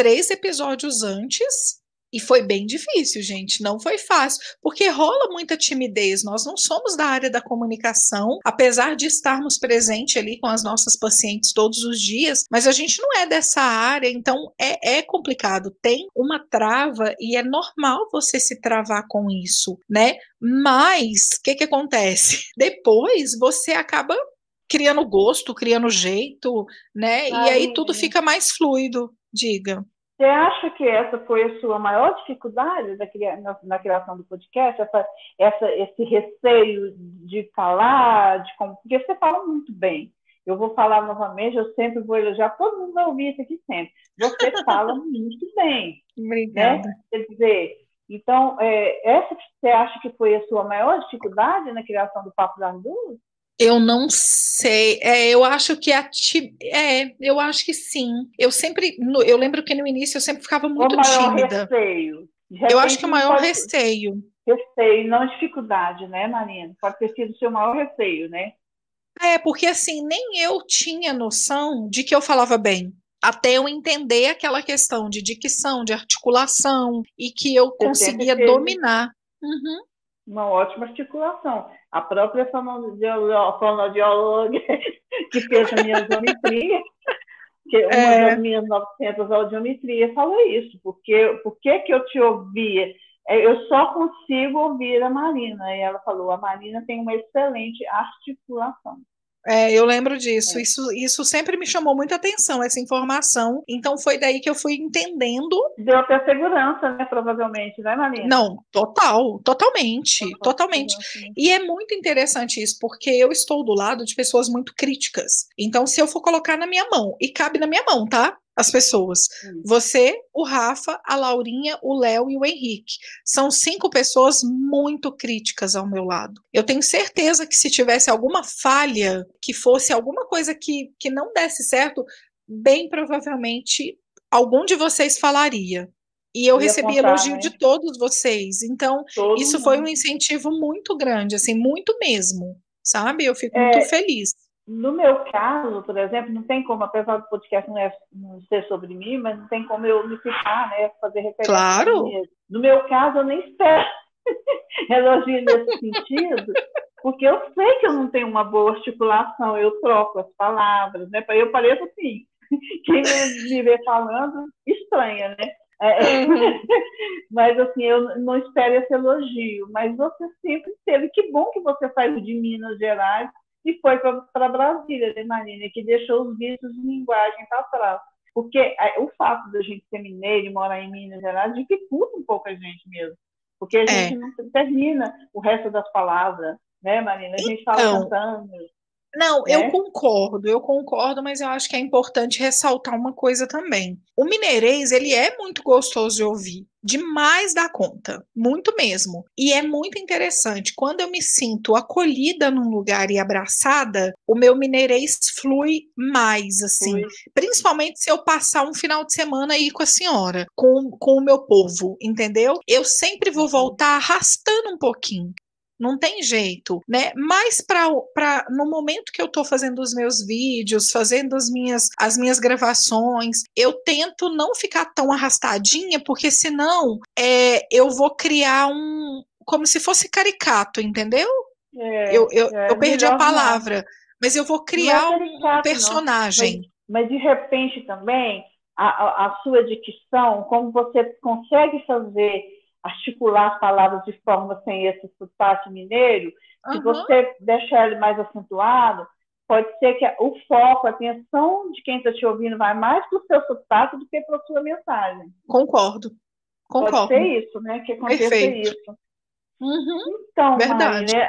A: três episódios antes e foi bem difícil, gente, não foi fácil, porque rola muita timidez. Nós não somos da área da comunicação, apesar de estarmos presentes ali com as nossas pacientes todos os dias, mas a gente não é dessa área, então é, é complicado. Tem uma trava e é normal você se travar com isso, né? Mas o que, que acontece? Depois você acaba criando gosto, criando jeito, né? Ai, e aí tudo fica mais fluido. Diga.
B: Você acha que essa foi a sua maior dificuldade na, criação do podcast? Essa, essa, esse receio de falar, de como, porque você fala muito bem. Eu vou falar novamente, eu sempre vou elogiar, todo mundo vai ouvir isso aqui sempre. Você fala muito bem.
A: Obrigada.
B: Né? Quer dizer, então, é, essa você acha que foi a sua maior dificuldade na criação do Papo das Duas?
A: Eu não sei. É, eu acho que a ti... é, eu acho que sim. Eu sempre, eu lembro que no início eu sempre ficava muito o maior tímida.
B: Receio.
A: eu acho que é o maior pode... receio.
B: Receio, não dificuldade, né, Marina? Pode ter sido o seu maior receio, né?
A: É, porque assim, nem eu tinha noção de que eu falava bem. Até eu entender aquela questão de dicção, de articulação, e que eu Você conseguia dominar. Uhum
B: uma ótima articulação. A própria fonoaudióloga que fez a minha audiometria, que uma é. das minhas 900 audiometrias, falou isso. Porque, por que, que eu te ouvia? É, eu só consigo ouvir a Marina. E ela falou: a Marina tem uma excelente articulação.
A: É, eu lembro disso. É. Isso, isso sempre me chamou muita atenção, essa informação. Então foi daí que eu fui entendendo.
B: Deu até segurança, né? Provavelmente, né, Marina?
A: Não, total, totalmente, totalmente. E é muito interessante isso, porque eu estou do lado de pessoas muito críticas. Então, se eu for colocar na minha mão, e cabe na minha mão, tá? As pessoas. Hum. Você, o Rafa, a Laurinha, o Léo e o Henrique. São cinco pessoas muito críticas ao meu lado. Eu tenho certeza que se tivesse alguma falha, que fosse alguma coisa que, que não desse certo, bem provavelmente algum de vocês falaria. E eu, recebi contar, elogio né? de todos vocês. Então, Todo isso mundo. foi um incentivo muito grande, assim, muito mesmo. Sabe? Eu fico é, muito feliz.
B: No meu caso, por exemplo, não tem como, apesar do podcast não, é, não ser sobre mim, mas não tem como eu me ficar, né, fazer referência.
A: Claro.
B: No meu caso, eu nem espero elogio nesse sentido, porque eu sei que eu não tenho uma boa articulação, eu troco as palavras, né? Eu pareço assim, quem me vê falando estranha, né? É, uhum. mas assim, eu não espero esse elogio, mas você sempre teve. Que bom que você saiu de Minas Gerais e foi para Brasília, né, Marina, que deixou os vícios de linguagem para trás. Porque é, o fato da gente ser mineiro e morar em Minas Gerais dificulta um pouco a gente mesmo. Porque a gente é. não termina o resto das palavras, né, Marina? A gente fala então, cantando.
A: Não, né? eu concordo, eu concordo, mas eu acho que é importante ressaltar uma coisa também. O mineirês, ele é muito gostoso de ouvir, demais da conta, muito mesmo. E é muito interessante. Quando eu me sinto acolhida num lugar e abraçada, o meu mineirês flui mais, assim. Flui. Principalmente se eu passar um final de semana aí com a senhora, com, com o meu povo, entendeu? Eu sempre vou uhum. voltar arrastando um pouquinho não tem jeito, né? Mas para no momento que eu estou fazendo os meus vídeos, fazendo as minhas as minhas gravações, eu tento não ficar tão arrastadinha, porque senão é, eu vou criar um como se fosse caricato, entendeu? É, eu, eu, é, eu perdi a palavra, não. mas eu vou criar é caricato, um personagem.
B: Mas, mas, de repente também a, a, a sua dicção, como você consegue fazer articular as palavras de forma sem esse sotaque mineiro, uhum. se você deixar ele mais acentuado, pode ser que o foco, a atenção de quem está te ouvindo vai mais para o seu sotaque do que para a sua mensagem.
A: Concordo. Concordo.
B: Pode ser isso, né? Que aconteça Perfeito. isso.
A: Uhum,
B: então, verdade. Né,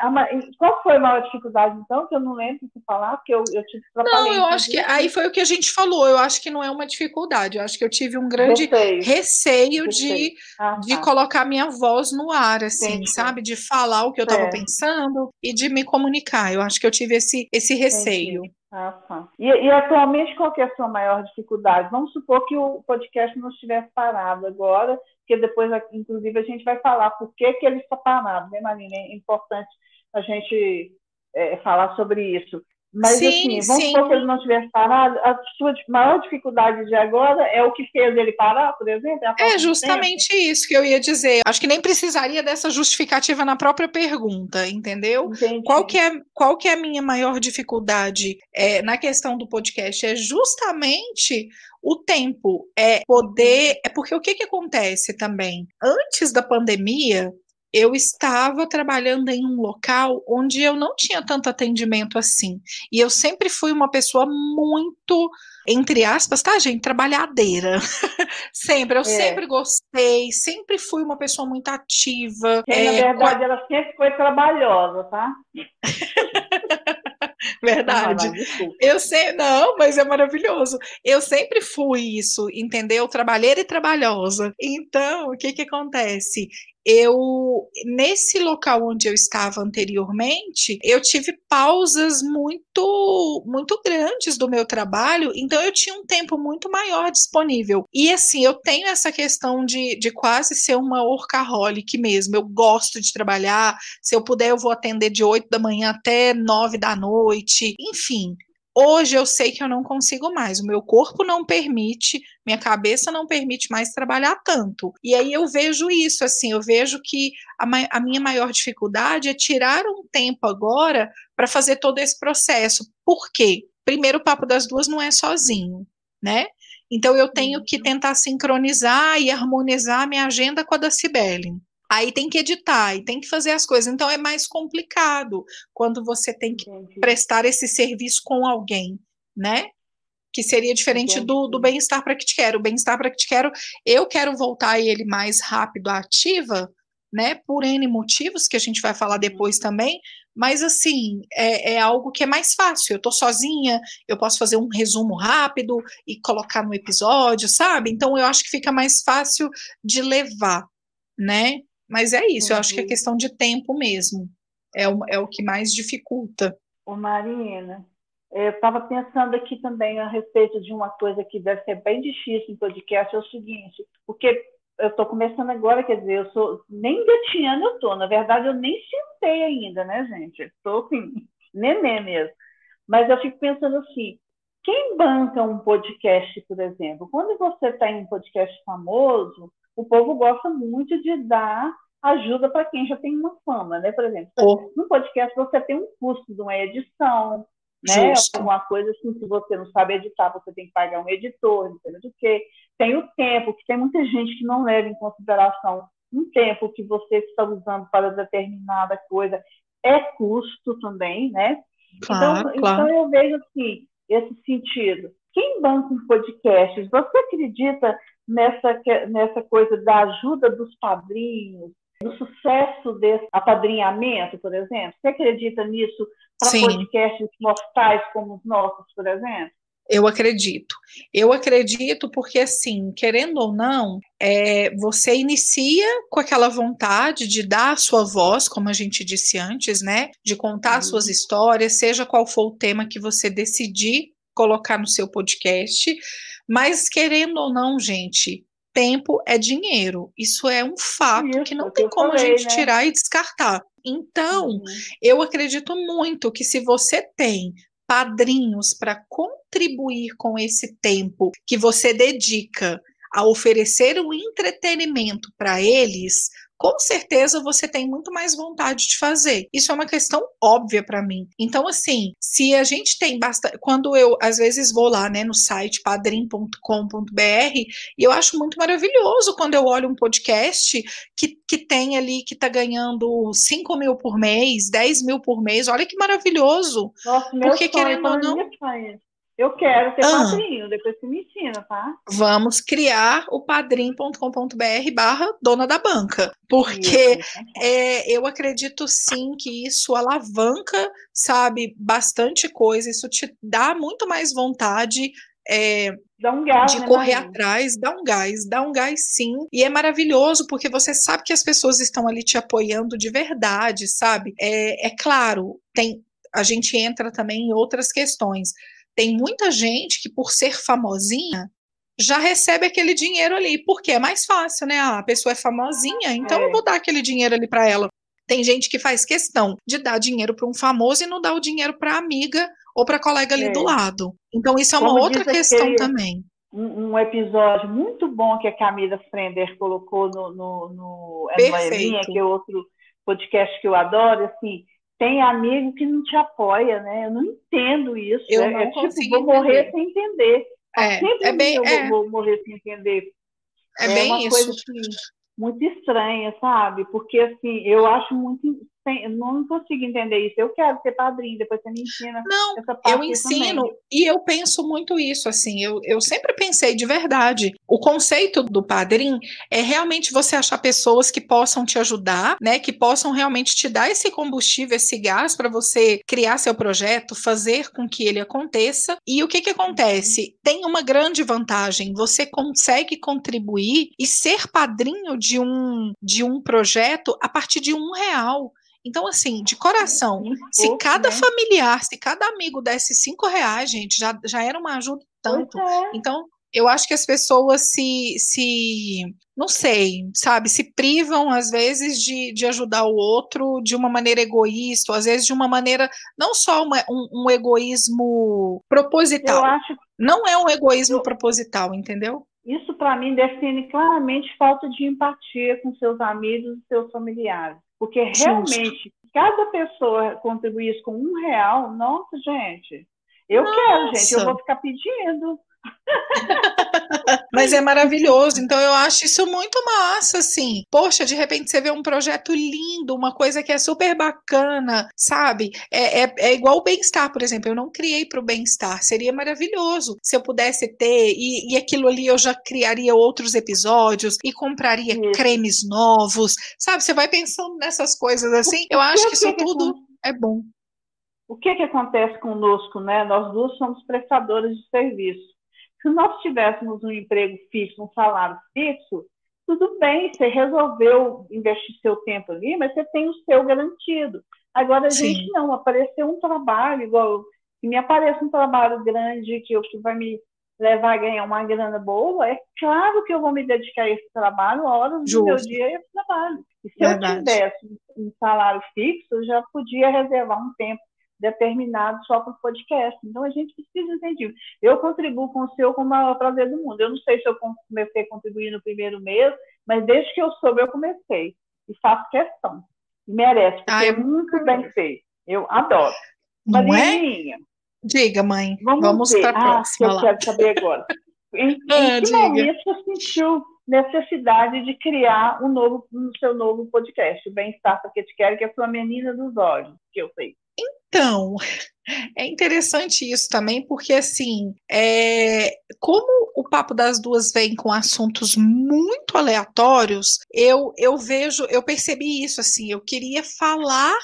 B: qual foi a maior dificuldade, então, que eu não lembro de falar, porque eu, eu tive
A: Não, eu acho que aí foi o que a gente falou, eu acho que não é uma dificuldade, eu acho que eu tive um grande receio, receio, de, ah, de tá. colocar minha voz no ar, assim, Entendi. sabe? De falar o que eu estava pensando e de me comunicar. Eu acho que eu tive esse, esse receio.
B: Ah, tá. E, e, atualmente, qual é a sua maior dificuldade? Vamos supor que o podcast não estivesse parado agora porque depois, inclusive, a gente vai falar por que, que ele está parado, né, Marina? É importante a gente é, falar sobre isso. Mas, sim, assim, vamos sim. supor que ele não tivesse parado, a sua maior dificuldade de agora é o que fez ele parar, por exemplo?
A: É, é justamente isso que eu ia dizer. Acho que nem precisaria dessa justificativa na própria pergunta, entendeu? Entendi. Qual que é, qual que é a minha maior dificuldade é, na questão do podcast? É justamente o tempo, é poder. É porque o que, que acontece também? Antes da pandemia, eu estava trabalhando em um local onde eu não tinha tanto atendimento assim. E eu sempre fui uma pessoa muito, entre aspas, tá, gente? Trabalhadeira. sempre. Eu é. sempre gostei, sempre fui uma pessoa muito ativa.
B: é, na verdade, ela sempre foi trabalhosa, tá?
A: Verdade. Não, eu sei, não, mas é maravilhoso. Eu sempre fui isso, entendeu? Trabalheira e trabalhosa. Então, o que que acontece? Eu nesse local onde eu estava anteriormente, eu tive pausas muito muito grandes do meu trabalho, então eu tinha um tempo muito maior disponível. E assim, eu tenho essa questão de, de quase ser uma workaholic mesmo. Eu gosto de trabalhar, se eu puder eu vou atender de 8 da manhã até 9 da noite, enfim. Hoje eu sei que eu não consigo mais, o meu corpo não permite, minha cabeça não permite mais trabalhar tanto. E aí eu vejo isso, assim, eu vejo que a, a minha maior dificuldade é tirar um tempo agora para fazer todo esse processo. Por quê? Primeiro, o papo das duas não é sozinho, né? Então eu tenho que uhum. tentar sincronizar e harmonizar a minha agenda com a da Cibele. Aí tem que editar e tem que fazer as coisas. Então é mais complicado quando você tem que Entendi. prestar esse serviço com alguém, né? Que seria diferente do, do bem-estar para que te quero. O bem-estar para que te quero, eu quero voltar ele mais rápido à ativa, né? Por N motivos, que a gente vai falar depois uhum. também, mas assim, é, é, algo que é mais fácil. Eu estou sozinha, eu posso fazer um resumo rápido e colocar no episódio, sabe? Então eu acho que fica mais fácil de levar, né? Mas é isso, eu acho que é uhum. questão de tempo mesmo. É o, é o que mais dificulta.
B: Ô Marina, eu estava pensando aqui também a respeito de uma coisa que deve ser bem difícil em podcast, é o seguinte, porque eu estou começando agora, quer dizer, eu sou nem gatinhando eu estou, na verdade eu nem sentei ainda, né, gente? Estou assim, nenê mesmo. Mas eu fico pensando assim, quem banca um podcast, por exemplo? Quando você está em um podcast famoso, o povo gosta muito de dar ajuda para quem já tem uma fama, né? Por exemplo, oh. no podcast você tem um custo de uma edição, né? Justo. Uma coisa assim, se você não sabe editar, você tem que pagar um editor, não sei do que. Tem o tempo, que tem muita gente que não leva em consideração um tempo que você está usando para determinada coisa. É custo também, né? Claro, então, claro. então eu vejo assim, esse sentido. Quem banca um podcast, você acredita nessa, nessa coisa da ajuda dos padrinhos, do sucesso desse apadrinhamento, por exemplo? Você acredita nisso para podcasts mortais como os nossos, por exemplo?
A: Eu acredito. Eu acredito porque, assim, querendo ou não, é, você inicia com aquela vontade de dar a sua voz, como a gente disse antes, né? De contar uhum. suas histórias, seja qual for o tema que você decidir colocar no seu podcast. Mas, querendo ou não, gente, tempo é dinheiro. Isso é um fato Isso, que não tem como falei, a gente né? tirar e descartar. Então, uhum. eu acredito muito que se você tem padrinhos para contribuir com esse tempo que você dedica a oferecer um entretenimento para eles, com certeza você tem muito mais vontade de fazer. Isso é uma questão óbvia para mim. Então, assim, se a gente tem bastante. Quando eu, às vezes, vou lá né, no site padrim.com.br, e eu acho muito maravilhoso quando eu olho um podcast que, que tem ali, que está ganhando 5 mil por mês, 10 mil por mês. Olha que maravilhoso.
B: Nossa, meu Porque, sonho, querendo ou não. Eu quero ter ah. padrinho, depois você me ensina, tá?
A: Vamos criar o padrim.com.br barra dona da banca. Porque é, eu acredito sim que isso alavanca, sabe, bastante coisa, isso te dá muito mais vontade é,
B: um gás,
A: de
B: né,
A: correr atrás, dá um gás, dá um gás sim. E é maravilhoso porque você sabe que as pessoas estão ali te apoiando de verdade, sabe? É, é claro, tem a gente entra também em outras questões tem muita gente que, por ser famosinha, já recebe aquele dinheiro ali, porque é mais fácil, né? Ah, a pessoa é famosinha, então é. eu vou dar aquele dinheiro ali para ela. Tem gente que faz questão de dar dinheiro para um famoso e não dar o dinheiro para amiga ou para colega ali é. do lado. Então isso é Como uma outra questão também.
B: Um, um, episódio muito bom que a Camila Frender colocou no, no, no é que é outro podcast que eu adoro, assim, tem amigo que não te apoia, né? Eu não entendo isso.
A: Eu
B: é,
A: não
B: é tipo, vou morrer sem entender. É, Sempre
A: é bem,
B: eu
A: é.
B: vou morrer sem entender.
A: É, é bem
B: uma
A: isso.
B: coisa assim, muito estranha, sabe? Porque assim, eu acho muito não consigo entender isso. Eu quero ser padrinho, depois você me ensina.
A: Não, eu ensino também. e eu penso muito isso, assim, eu, eu sempre pensei de verdade. O conceito do padrinho é realmente você achar pessoas que possam te ajudar, né? Que possam realmente te dar esse combustível, esse gás para você criar seu projeto, fazer com que ele aconteça. E o que que acontece? Uhum. Tem uma grande vantagem, você consegue contribuir e ser padrinho de um de um projeto a partir de um real. Então, assim, de coração, se cada né? familiar, se cada amigo desse cinco reais, gente, já, já era uma ajuda tanto. É. Então, eu acho que as pessoas se, se não sei, sabe, se privam às vezes de, de ajudar o outro de uma maneira egoísta, ou às vezes de uma maneira, não só uma, um, um, egoísmo proposital.
B: Eu acho,
A: não é um egoísmo eu, proposital, entendeu?
B: Isso para mim define claramente falta de empatia com seus amigos e seus familiares. Porque realmente, cada pessoa contribuísse com um real, nossa, gente, eu nossa. quero, gente, eu vou ficar pedindo.
A: Mas é maravilhoso, então eu acho isso muito massa, assim. Poxa, de repente você vê um projeto lindo, uma coisa que é super bacana, sabe? É, é, é igual o bem-estar, por exemplo. Eu não criei para o bem-estar, seria maravilhoso se eu pudesse ter, e, e aquilo ali eu já criaria outros episódios e compraria isso. cremes novos, sabe? Você vai pensando nessas coisas assim. Eu acho que isso tudo é bom.
B: O que, que acontece conosco, né? Nós duas somos prestadores de serviço. Se nós tivéssemos um emprego fixo, um salário fixo, tudo bem, você resolveu investir seu tempo ali, mas você tem o seu garantido. Agora, a Sim. gente não, apareceu um trabalho, igual se me aparece um trabalho grande que, eu, que vai me levar a ganhar uma grana boa, é claro que eu vou me dedicar a esse trabalho, horas Justo. do meu dia a esse trabalho. E se Verdade. eu tivesse um salário fixo, eu já podia reservar um tempo determinado só para o podcast. Então, a gente precisa de incentivo. Eu contribuo com o seu com o maior prazer do mundo. Eu não sei se eu comecei a contribuir no primeiro mês, mas desde que eu soube, eu comecei. E faço questão. E merece, porque Ai, é muito bem feito. Eu adoro.
A: Não Marininha, é? Diga, mãe. Vamos, vamos para a ah, próxima.
B: eu quero saber agora. Em, ah, em que momento você sentiu necessidade de criar um novo, um seu novo podcast, o Bem-Estar que te quero, que é a sua menina dos olhos, que eu sei.
A: Então, é interessante isso também, porque assim, é, como o papo das duas vem com assuntos muito aleatórios, eu eu vejo, eu percebi isso assim, eu queria falar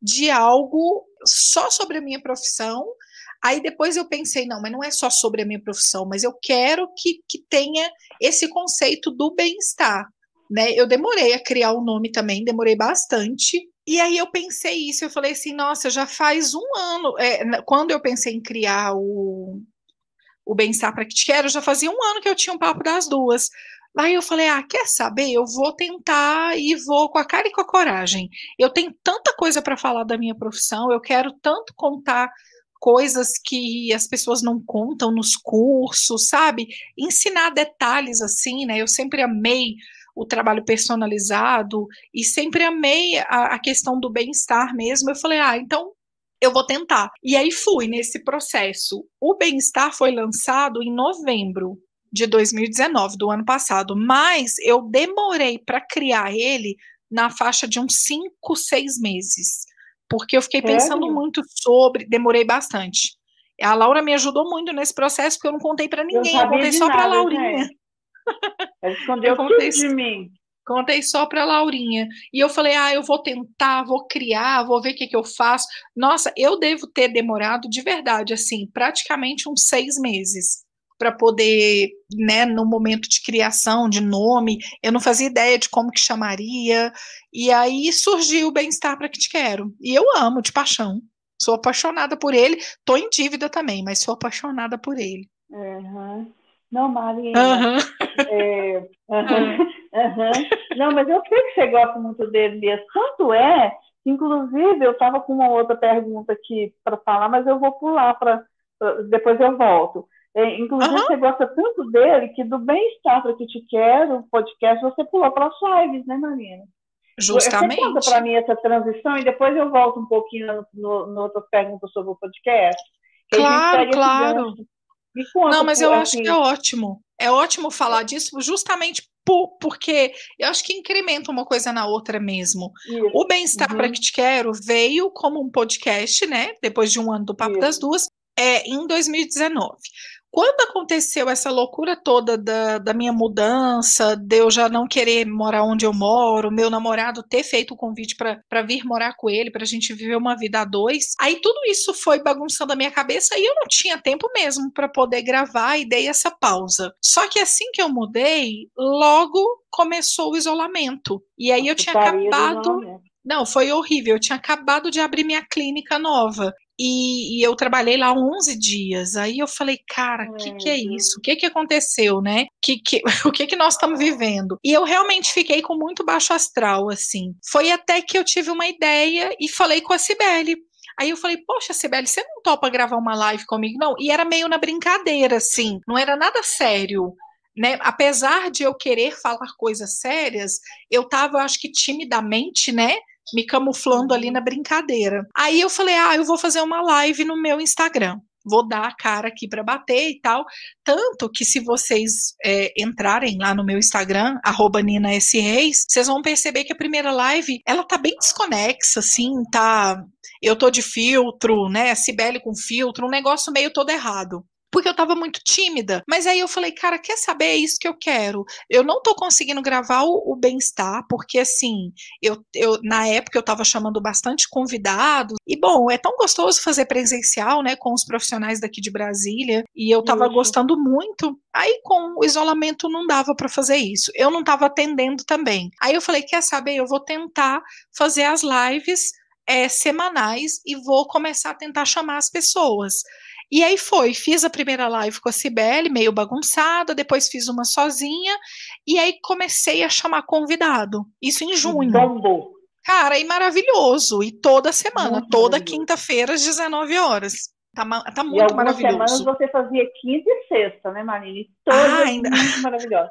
A: de algo só sobre a minha profissão. Aí depois eu pensei, não, mas não é só sobre a minha profissão, mas eu quero que, que tenha esse conceito do bem-estar. Né? Eu demorei a criar o nome também, demorei bastante. E aí eu pensei isso, eu falei assim, nossa, já faz um ano. É, quando eu pensei em criar o, o que te quero, já fazia um ano que eu tinha um papo das duas. Aí eu falei, ah, quer saber? Eu vou tentar e vou com a cara e com a coragem. Eu tenho tanta coisa para falar da minha profissão, eu quero tanto contar coisas que as pessoas não contam nos cursos, sabe? Ensinar detalhes assim, né? Eu sempre amei o trabalho personalizado e sempre amei a, a questão do bem-estar mesmo. Eu falei, ah, então eu vou tentar. E aí fui nesse processo. O bem-estar foi lançado em novembro de 2019, do ano passado, mas eu demorei para criar ele na faixa de uns 5, 6 meses, porque eu fiquei pensando é, muito sobre, demorei bastante. A Laura me ajudou muito nesse processo, porque eu não contei para ninguém, eu, eu contei só para a Laurinha.
B: Ela escondeu tudo de mim.
A: Contei só para Laurinha. E eu falei: ah, eu vou tentar, vou criar, vou ver o que, que eu faço. Nossa, eu devo ter demorado de verdade, assim, praticamente uns seis meses para poder, né, no momento de criação de nome, eu não fazia ideia de como que chamaria, e aí surgiu o Bem-Estar para que te quero. E eu amo de paixão. Sou apaixonada por ele, tô em dívida também, mas sou apaixonada por ele.
B: Uhum. Não, Marina. Uhum. É, uhum, uhum. Não, mas eu sei que você gosta muito dele mesmo. Tanto é, inclusive, eu estava com uma outra pergunta aqui para falar, mas eu vou pular para. Depois eu volto. É, inclusive, você gosta tanto dele que do Bem-Estar para que te quero, podcast, você pulou para as lives, né, Marina?
A: Justamente. Você
B: conta para mim essa transição e depois eu volto um pouquinho no, no, no outra pergunta sobre o podcast.
A: Claro, claro. Conta, Não, mas eu assim... acho que é ótimo. É ótimo falar disso justamente por, porque eu acho que incrementa uma coisa na outra mesmo. Isso. O Bem-Estar uhum. para que te quero veio como um podcast, né? Depois de um ano do Papo Isso. das Duas, é, em 2019. Quando aconteceu essa loucura toda da, da minha mudança, de eu já não querer morar onde eu moro, meu namorado ter feito o convite para vir morar com ele, para a gente viver uma vida a dois, aí tudo isso foi bagunçando a minha cabeça e eu não tinha tempo mesmo para poder gravar e dei essa pausa. Só que assim que eu mudei, logo começou o isolamento. E aí eu tinha acabado. Não, foi horrível. Eu tinha acabado de abrir minha clínica nova. E, e, eu trabalhei lá 11 dias. Aí eu falei, cara, o que, que é isso? O que, que aconteceu, né? Que, que, o que, que nós estamos vivendo? E eu realmente fiquei com muito baixo astral, assim. Foi até que eu tive uma ideia e falei com a Cibele. Aí eu falei, poxa, Cibele, você não topa gravar uma live comigo? Não. E era meio na brincadeira, assim. Não era nada sério. Né? Apesar de eu querer falar coisas sérias, eu tava, acho que timidamente, né? Me camuflando ali uhum. na brincadeira. Aí eu falei: ah, eu vou fazer uma live no meu Instagram vou dar a cara aqui para bater e tal. Tanto que se vocês é, entrarem lá no meu Instagram, arroba Nina S. Reis, vocês vão perceber que a primeira live, ela tá bem desconexa, assim, tá... Eu tô de filtro, né, Cibele com filtro, um negócio meio todo errado porque eu estava muito tímida. Mas aí eu falei, cara, quer saber? É isso que eu quero. Eu não estou conseguindo gravar o, o bem-estar, porque assim, eu, eu na época eu estava chamando bastante convidados. E bom, é tão gostoso fazer presencial, né, com os profissionais daqui de Brasília, e eu estava gostando muito. Aí com o isolamento não dava para fazer isso. Eu não estava atendendo também. Aí eu falei, quer saber? Eu vou tentar fazer as lives é, semanais e vou começar a tentar chamar as pessoas. E aí foi, fiz a primeira live com a Cibele, meio bagunçada, depois fiz uma sozinha, e aí comecei a chamar convidado. Isso em junho.
B: Bombou.
A: Cara, e maravilhoso. E toda semana, muito toda quinta-feira, às 19 horas. Tá, tá muito e maravilhoso.
B: semanas você fazia quinta e sexta, né, Marina? Toda ah, ainda... muito maravilhosa.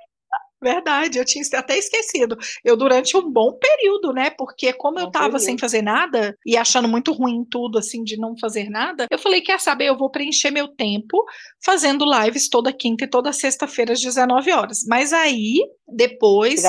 A: Verdade, eu tinha até esquecido. Eu, durante um bom período, né? Porque como eu estava sem fazer nada e achando muito ruim tudo, assim, de não fazer nada, eu falei: quer saber? Eu vou preencher meu tempo fazendo lives toda quinta e toda sexta-feira às 19 horas. Mas aí, depois,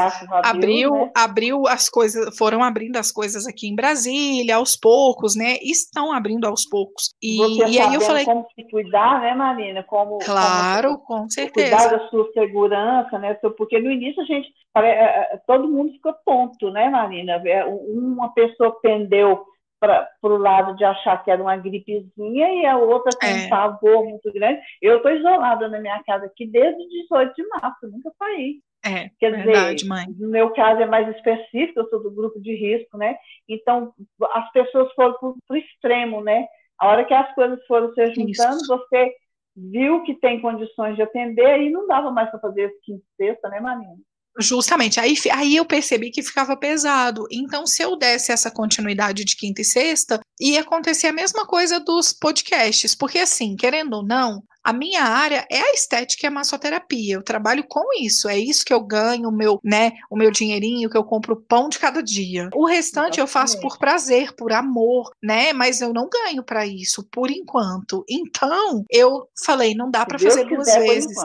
A: abriu, né? abriu as coisas, foram abrindo as coisas aqui em Brasília, aos poucos, né? Estão abrindo aos poucos. E,
B: Você
A: e aí eu falei.
B: Como se cuidar, né, Marina? Como,
A: claro, como, com certeza.
B: Cuidar da sua segurança, né? Porque no início a gente, é, é, todo mundo ficou tonto, né, Marina? É, uma pessoa pendeu para o lado de achar que era uma gripezinha e a outra com é. um pavor muito grande. Eu estou isolada na minha casa aqui desde 18 de março, nunca saí.
A: É, Quer verdade, dizer, mãe.
B: no meu caso é mais específico, eu sou do grupo de risco, né? Então, as pessoas foram para o extremo, né? A hora que as coisas foram se juntando, Isso. você viu que tem condições de atender e não dava mais para fazer quinta sexta, né, Marina?
A: Justamente, aí, aí eu percebi que ficava pesado. Então, se eu desse essa continuidade de quinta e sexta, ia acontecer a mesma coisa dos podcasts, porque assim, querendo ou não, a minha área é a estética e a massoterapia. Eu trabalho com isso, é isso que eu ganho, o meu, né, o meu dinheirinho que eu compro o pão de cada dia. O restante Exatamente. eu faço por prazer, por amor, né? Mas eu não ganho para isso por enquanto. Então, eu falei, não dá para fazer duas vezes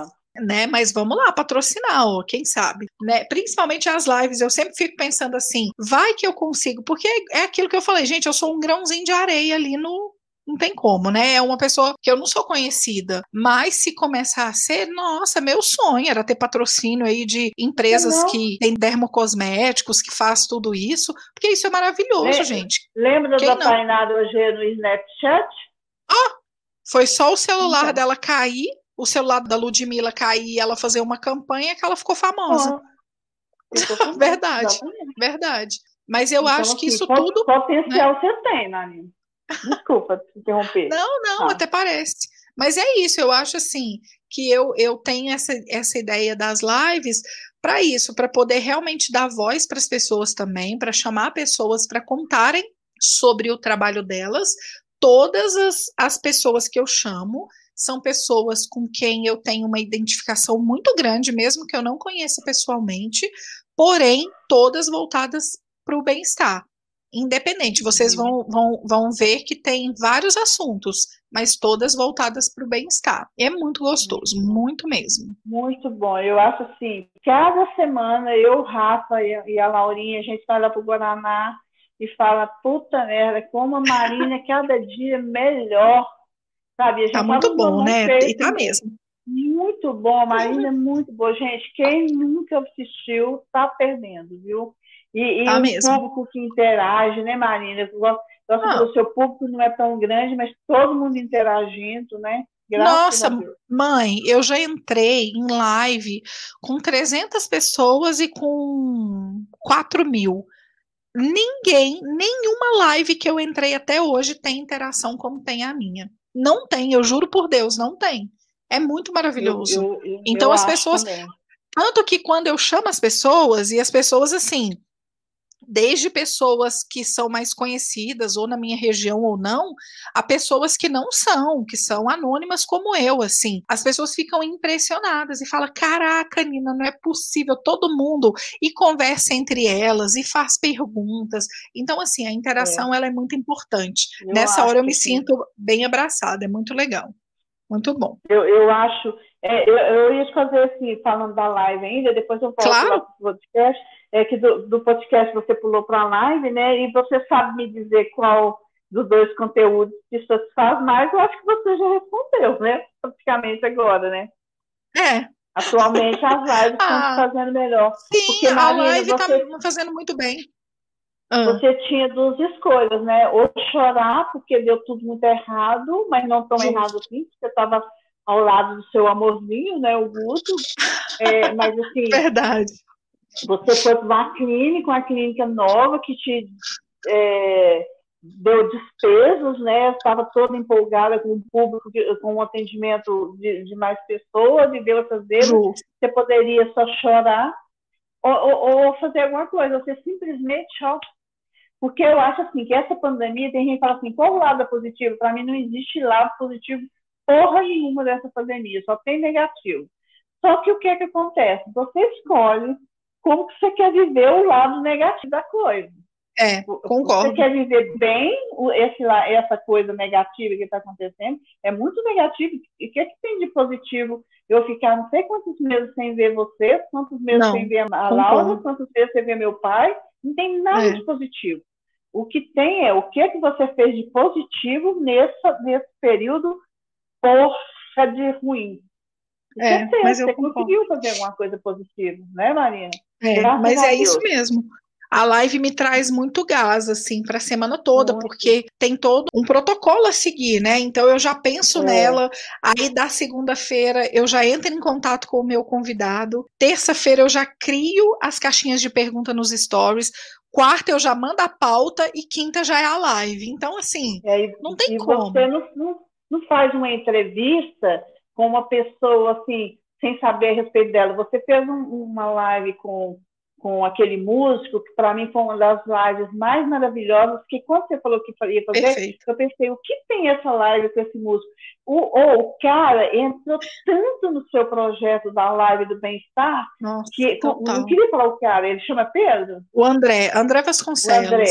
A: né? Mas vamos lá, patrocinar, ó, quem sabe, né? Principalmente as lives, eu sempre fico pensando assim, vai que eu consigo, porque é aquilo que eu falei, gente, eu sou um grãozinho de areia ali no não tem como, né? É uma pessoa que eu não sou conhecida, mas se começar a ser, nossa, meu sonho era ter patrocínio aí de empresas não. que tem dermocosméticos, que faz tudo isso, porque isso é maravilhoso, lembra, gente.
B: Lembra Quem da Tainá hoje no Snapchat?
A: Ah, foi só o celular então. dela cair o celular da Ludmilla cair e ela fazer uma campanha que ela ficou famosa. Oh, verdade, verdade. Mas eu então, acho assim, que isso tudo.
B: Potencial né? você tem, Nani. Desculpa te interromper.
A: Não, não, ah. até parece. Mas é isso, eu acho assim que eu, eu tenho essa, essa ideia das lives para isso, para poder realmente dar voz para as pessoas também, para chamar pessoas para contarem sobre o trabalho delas. Todas as, as pessoas que eu chamo, são pessoas com quem eu tenho uma identificação muito grande, mesmo que eu não conheça pessoalmente, porém, todas voltadas para o bem-estar. Independente, vocês uhum. vão, vão, vão ver que tem vários assuntos, mas todas voltadas para o bem-estar. É muito gostoso, uhum. muito mesmo.
B: Muito bom. Eu acho assim, cada semana eu, Rafa e a Laurinha, a gente vai lá para o Guaraná e fala, puta merda, como a Marina cada dia melhor Sabe?
A: Tá muito bom, né? E tá mesmo.
B: Muito bom, a Marina é muito boa. Gente, quem nunca assistiu tá perdendo, viu? E, e tá o mesmo. público que interage, né, Marina? Gosto, do seu público não é tão grande, mas todo mundo interagindo, né?
A: Graças Nossa, mãe, eu já entrei em live com 300 pessoas e com 4 mil. Ninguém, nenhuma live que eu entrei até hoje tem interação como tem a minha. Não tem, eu juro por Deus, não tem. É muito maravilhoso. Eu, eu, eu, então as pessoas. Também. Tanto que quando eu chamo as pessoas, e as pessoas assim, desde pessoas que são mais conhecidas, ou na minha região ou não, a pessoas que não são, que são anônimas como eu, assim. As pessoas ficam impressionadas e falam: caraca, Nina, não é possível, todo mundo, e conversa entre elas, e faz perguntas. Então, assim, a interação é. ela é muito importante. Eu Nessa hora eu me sinto bem abraçada, é muito legal. Muito bom.
B: Eu, eu acho. É, eu, eu ia fazer assim, falando da live ainda, depois eu volto claro. para o podcast é que do, do podcast você pulou para a live, né? E você sabe me dizer qual dos dois conteúdos te satisfaz mais, eu acho que você já respondeu, né? Praticamente agora, né?
A: É.
B: Atualmente as lives ah, estão fazendo melhor.
A: Sim, porque, Marina, a live está você... fazendo muito bem.
B: Ah. Você tinha duas escolhas, né? Ou chorar porque deu tudo muito errado, mas não tão Sim. errado assim, porque você estava ao lado do seu amorzinho, né? O Guto. É, mas assim.
A: Verdade.
B: Você foi para uma clínica, uma clínica nova que te é, deu despesas, né? Estava toda empolgada com o público, com o atendimento de, de mais pessoas, e deu essas vezes. Você poderia só chorar ou, ou, ou, fazer alguma coisa. Você simplesmente ó, porque eu acho assim que essa pandemia tem gente que fala assim, qual o lado positivo? Para mim não existe lado positivo porra nenhuma dessa pandemia, só tem negativo. Só que o que é que acontece? Você escolhe como que você quer viver o lado negativo da coisa.
A: É, concordo.
B: Você quer viver bem esse, essa coisa negativa que está acontecendo? É muito negativo. E o que, é que tem de positivo eu ficar não sei quantos meses sem ver você, quantos meses não, sem ver a Laura, quantos meses sem ver meu pai? Não tem nada é. de positivo. O que tem é o que, é que você fez de positivo nessa, nesse período porra de ruim.
A: É, mas eu
B: você conseguiu fazer alguma coisa positiva, né, Marina?
A: É, mas é isso mesmo a live me traz muito gás, assim, para a semana toda, muito. porque tem todo um protocolo a seguir, né? Então eu já penso é. nela, aí da segunda-feira eu já entro em contato com o meu convidado, terça-feira eu já crio as caixinhas de pergunta nos stories, quarta eu já mando a pauta e quinta já é a live. Então, assim,
B: é,
A: não tem
B: e
A: como.
B: Você não, não, não faz uma entrevista com uma pessoa, assim, sem saber a respeito dela. Você fez um, uma live com com aquele músico, que para mim foi uma das lives mais maravilhosas, que quando você falou que ia fazer, Perfeito. eu pensei, o que tem essa live com esse músico? O, oh, o cara entrou tanto no seu projeto da live do bem-estar, que total. não queria falar o cara, ele chama Pedro?
A: O André, André Vasconcelos.
B: O André,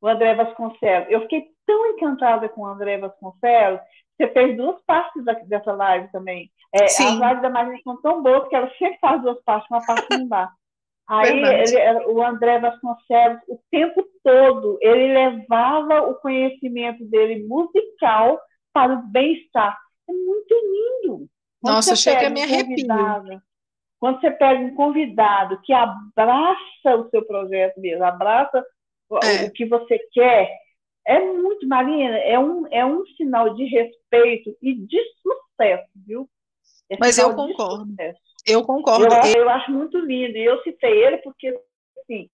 B: o André Vasconcelos. Eu fiquei tão encantada com o André Vasconcelos, você fez duas partes dessa live também. É, as lives da Marina são tão boas que ela sempre faz duas partes, uma parte não dá. Aí ele, o André Vasconcelos, o tempo todo, ele levava o conhecimento dele musical para o bem-estar. É muito lindo.
A: Quando Nossa, chega a me arrepio.
B: Quando você pega um convidado que abraça o seu projeto mesmo, abraça é. o que você quer, é muito, Marina, é um, é um sinal de respeito e de sucesso, viu?
A: É Mas eu concordo. Eu concordo.
B: Eu, eu, acho muito lindo. E eu citei ele porque, assim,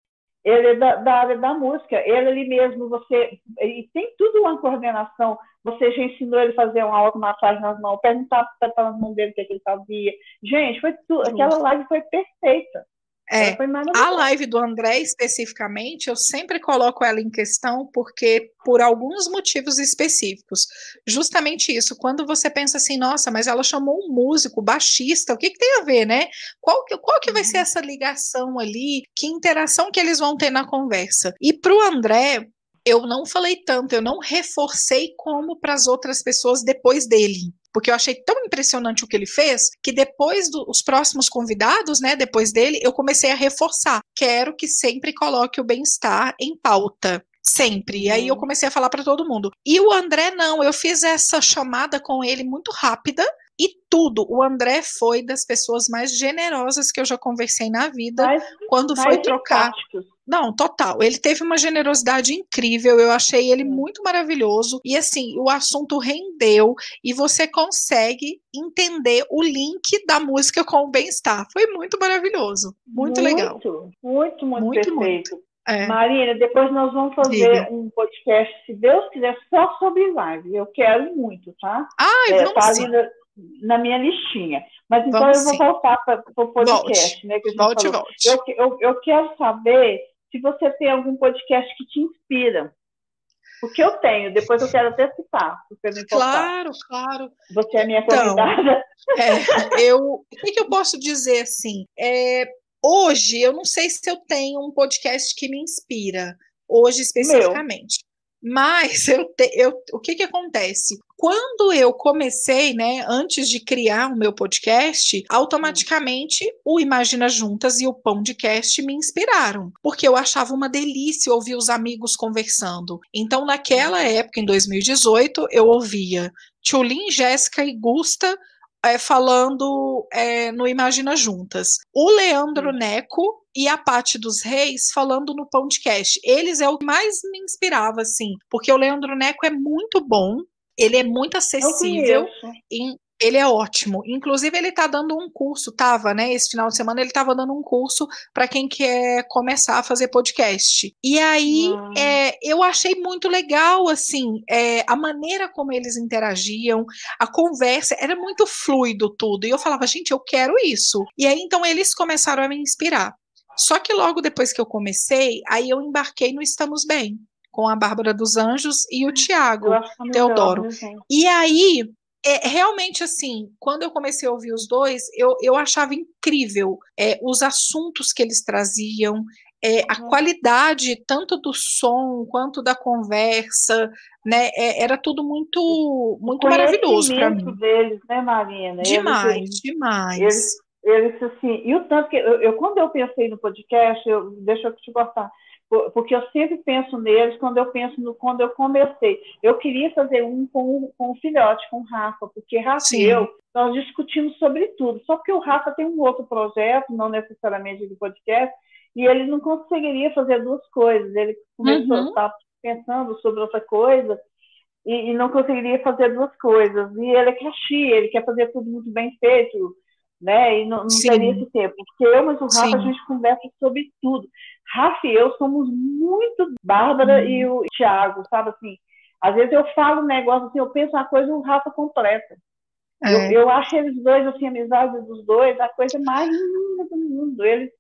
B: ele é da, da, área da música. Ele ali mesmo, você. E tem tudo uma coordenação. Você já ensinou ele a fazer uma automassagem nas mãos, perguntar para as mãos dele o que, é que ele fazia. Gente, foi tudo. Aquela live foi perfeita.
A: É, a live do André especificamente, eu sempre coloco ela em questão porque por alguns motivos específicos. Justamente isso, quando você pensa assim, nossa, mas ela chamou um músico, baixista, o que, que tem a ver, né? Qual que, qual que vai ser uhum. essa ligação ali? Que interação que eles vão ter na conversa? E para o André, eu não falei tanto, eu não reforcei como para as outras pessoas depois dele porque eu achei tão impressionante o que ele fez, que depois dos próximos convidados, né, depois dele, eu comecei a reforçar. Quero que sempre coloque o bem-estar em pauta. Sempre. E aí eu uhum. comecei a falar para todo mundo. E o André, não, eu fiz essa chamada com ele muito rápida, e tudo. O André foi das pessoas mais generosas que eu já conversei na vida mais, quando foi trocar. Não, total. Ele teve uma generosidade incrível. Eu achei ele muito maravilhoso. E assim, o assunto rendeu e você consegue entender o link da música com o bem-estar. Foi muito maravilhoso. Muito, muito legal.
B: Muito, muito, muito perfeito. Muito. É. Marina, depois nós vamos fazer Diga. um podcast, se Deus quiser, só sobre live. Eu quero muito, tá?
A: Ah, é, vamos tá sim
B: na minha listinha. Mas então Vamos eu vou sim. voltar para o podcast,
A: volte.
B: né? Que a gente
A: volte,
B: falou.
A: volte.
B: Eu, eu, eu quero saber se você tem algum podcast que te inspira. Porque eu tenho, depois eu quero até citar,
A: se Claro, claro.
B: Você é minha então, convidada.
A: Então, é, eu, o que, que, eu posso dizer assim? É, hoje, eu não sei se eu tenho um podcast que me inspira, hoje especificamente. Mas eu, te, eu, o que, que acontece? Quando eu comecei, né, antes de criar o meu podcast, automaticamente o Imagina Juntas e o Pão de Cast me inspiraram, porque eu achava uma delícia ouvir os amigos conversando. Então, naquela época, em 2018, eu ouvia Tchulin, Jéssica e Gusta é, falando é, no Imagina Juntas. O Leandro Neco e a Pati dos Reis falando no podcast. Eles é o que mais me inspirava, assim, porque o Leandro Neco é muito bom, ele é muito acessível. Ele é ótimo. Inclusive, ele está dando um curso, tava, né? Esse final de semana ele estava dando um curso para quem quer começar a fazer podcast. E aí hum. é, eu achei muito legal, assim, é, a maneira como eles interagiam, a conversa, era muito fluido tudo. E eu falava, gente, eu quero isso. E aí, então, eles começaram a me inspirar. Só que logo depois que eu comecei, aí eu embarquei no Estamos Bem com a Bárbara dos Anjos e o Tiago Teodoro. E aí é realmente assim, quando eu comecei a ouvir os dois, eu, eu achava incrível é, os assuntos que eles traziam, é, a uhum. qualidade tanto do som quanto da conversa, né? É, era tudo muito muito maravilhoso para mim.
B: deles, né, Marina?
A: Demais, eles, demais.
B: Eles, eles, assim, e o tanto que eu, eu, quando eu pensei no podcast, eu deixa eu te gostar, porque eu sempre penso neles quando eu penso no quando eu comecei. Eu queria fazer um com, com o filhote, com o Rafa, porque Rafa Sim. e eu nós discutimos sobre tudo. Só porque o Rafa tem um outro projeto, não necessariamente de podcast, e ele não conseguiria fazer duas coisas. Ele começou uhum. a estar pensando sobre outra coisa e, e, não conseguiria fazer duas coisas. E ele é caxi, ele quer fazer tudo muito bem feito, né? E não, não teria esse tempo. Porque eu, mas o Rafa, Sim. a gente conversa sobre tudo. Rafa e eu somos muito Bárbara uhum. e o Thiago, sabe assim? Às vezes eu falo um negócio assim, eu penso uma coisa e o Rafa completa. É. Eu, eu acho eles dois, assim, a amizade dos dois, a coisa mais linda do mundo. Eles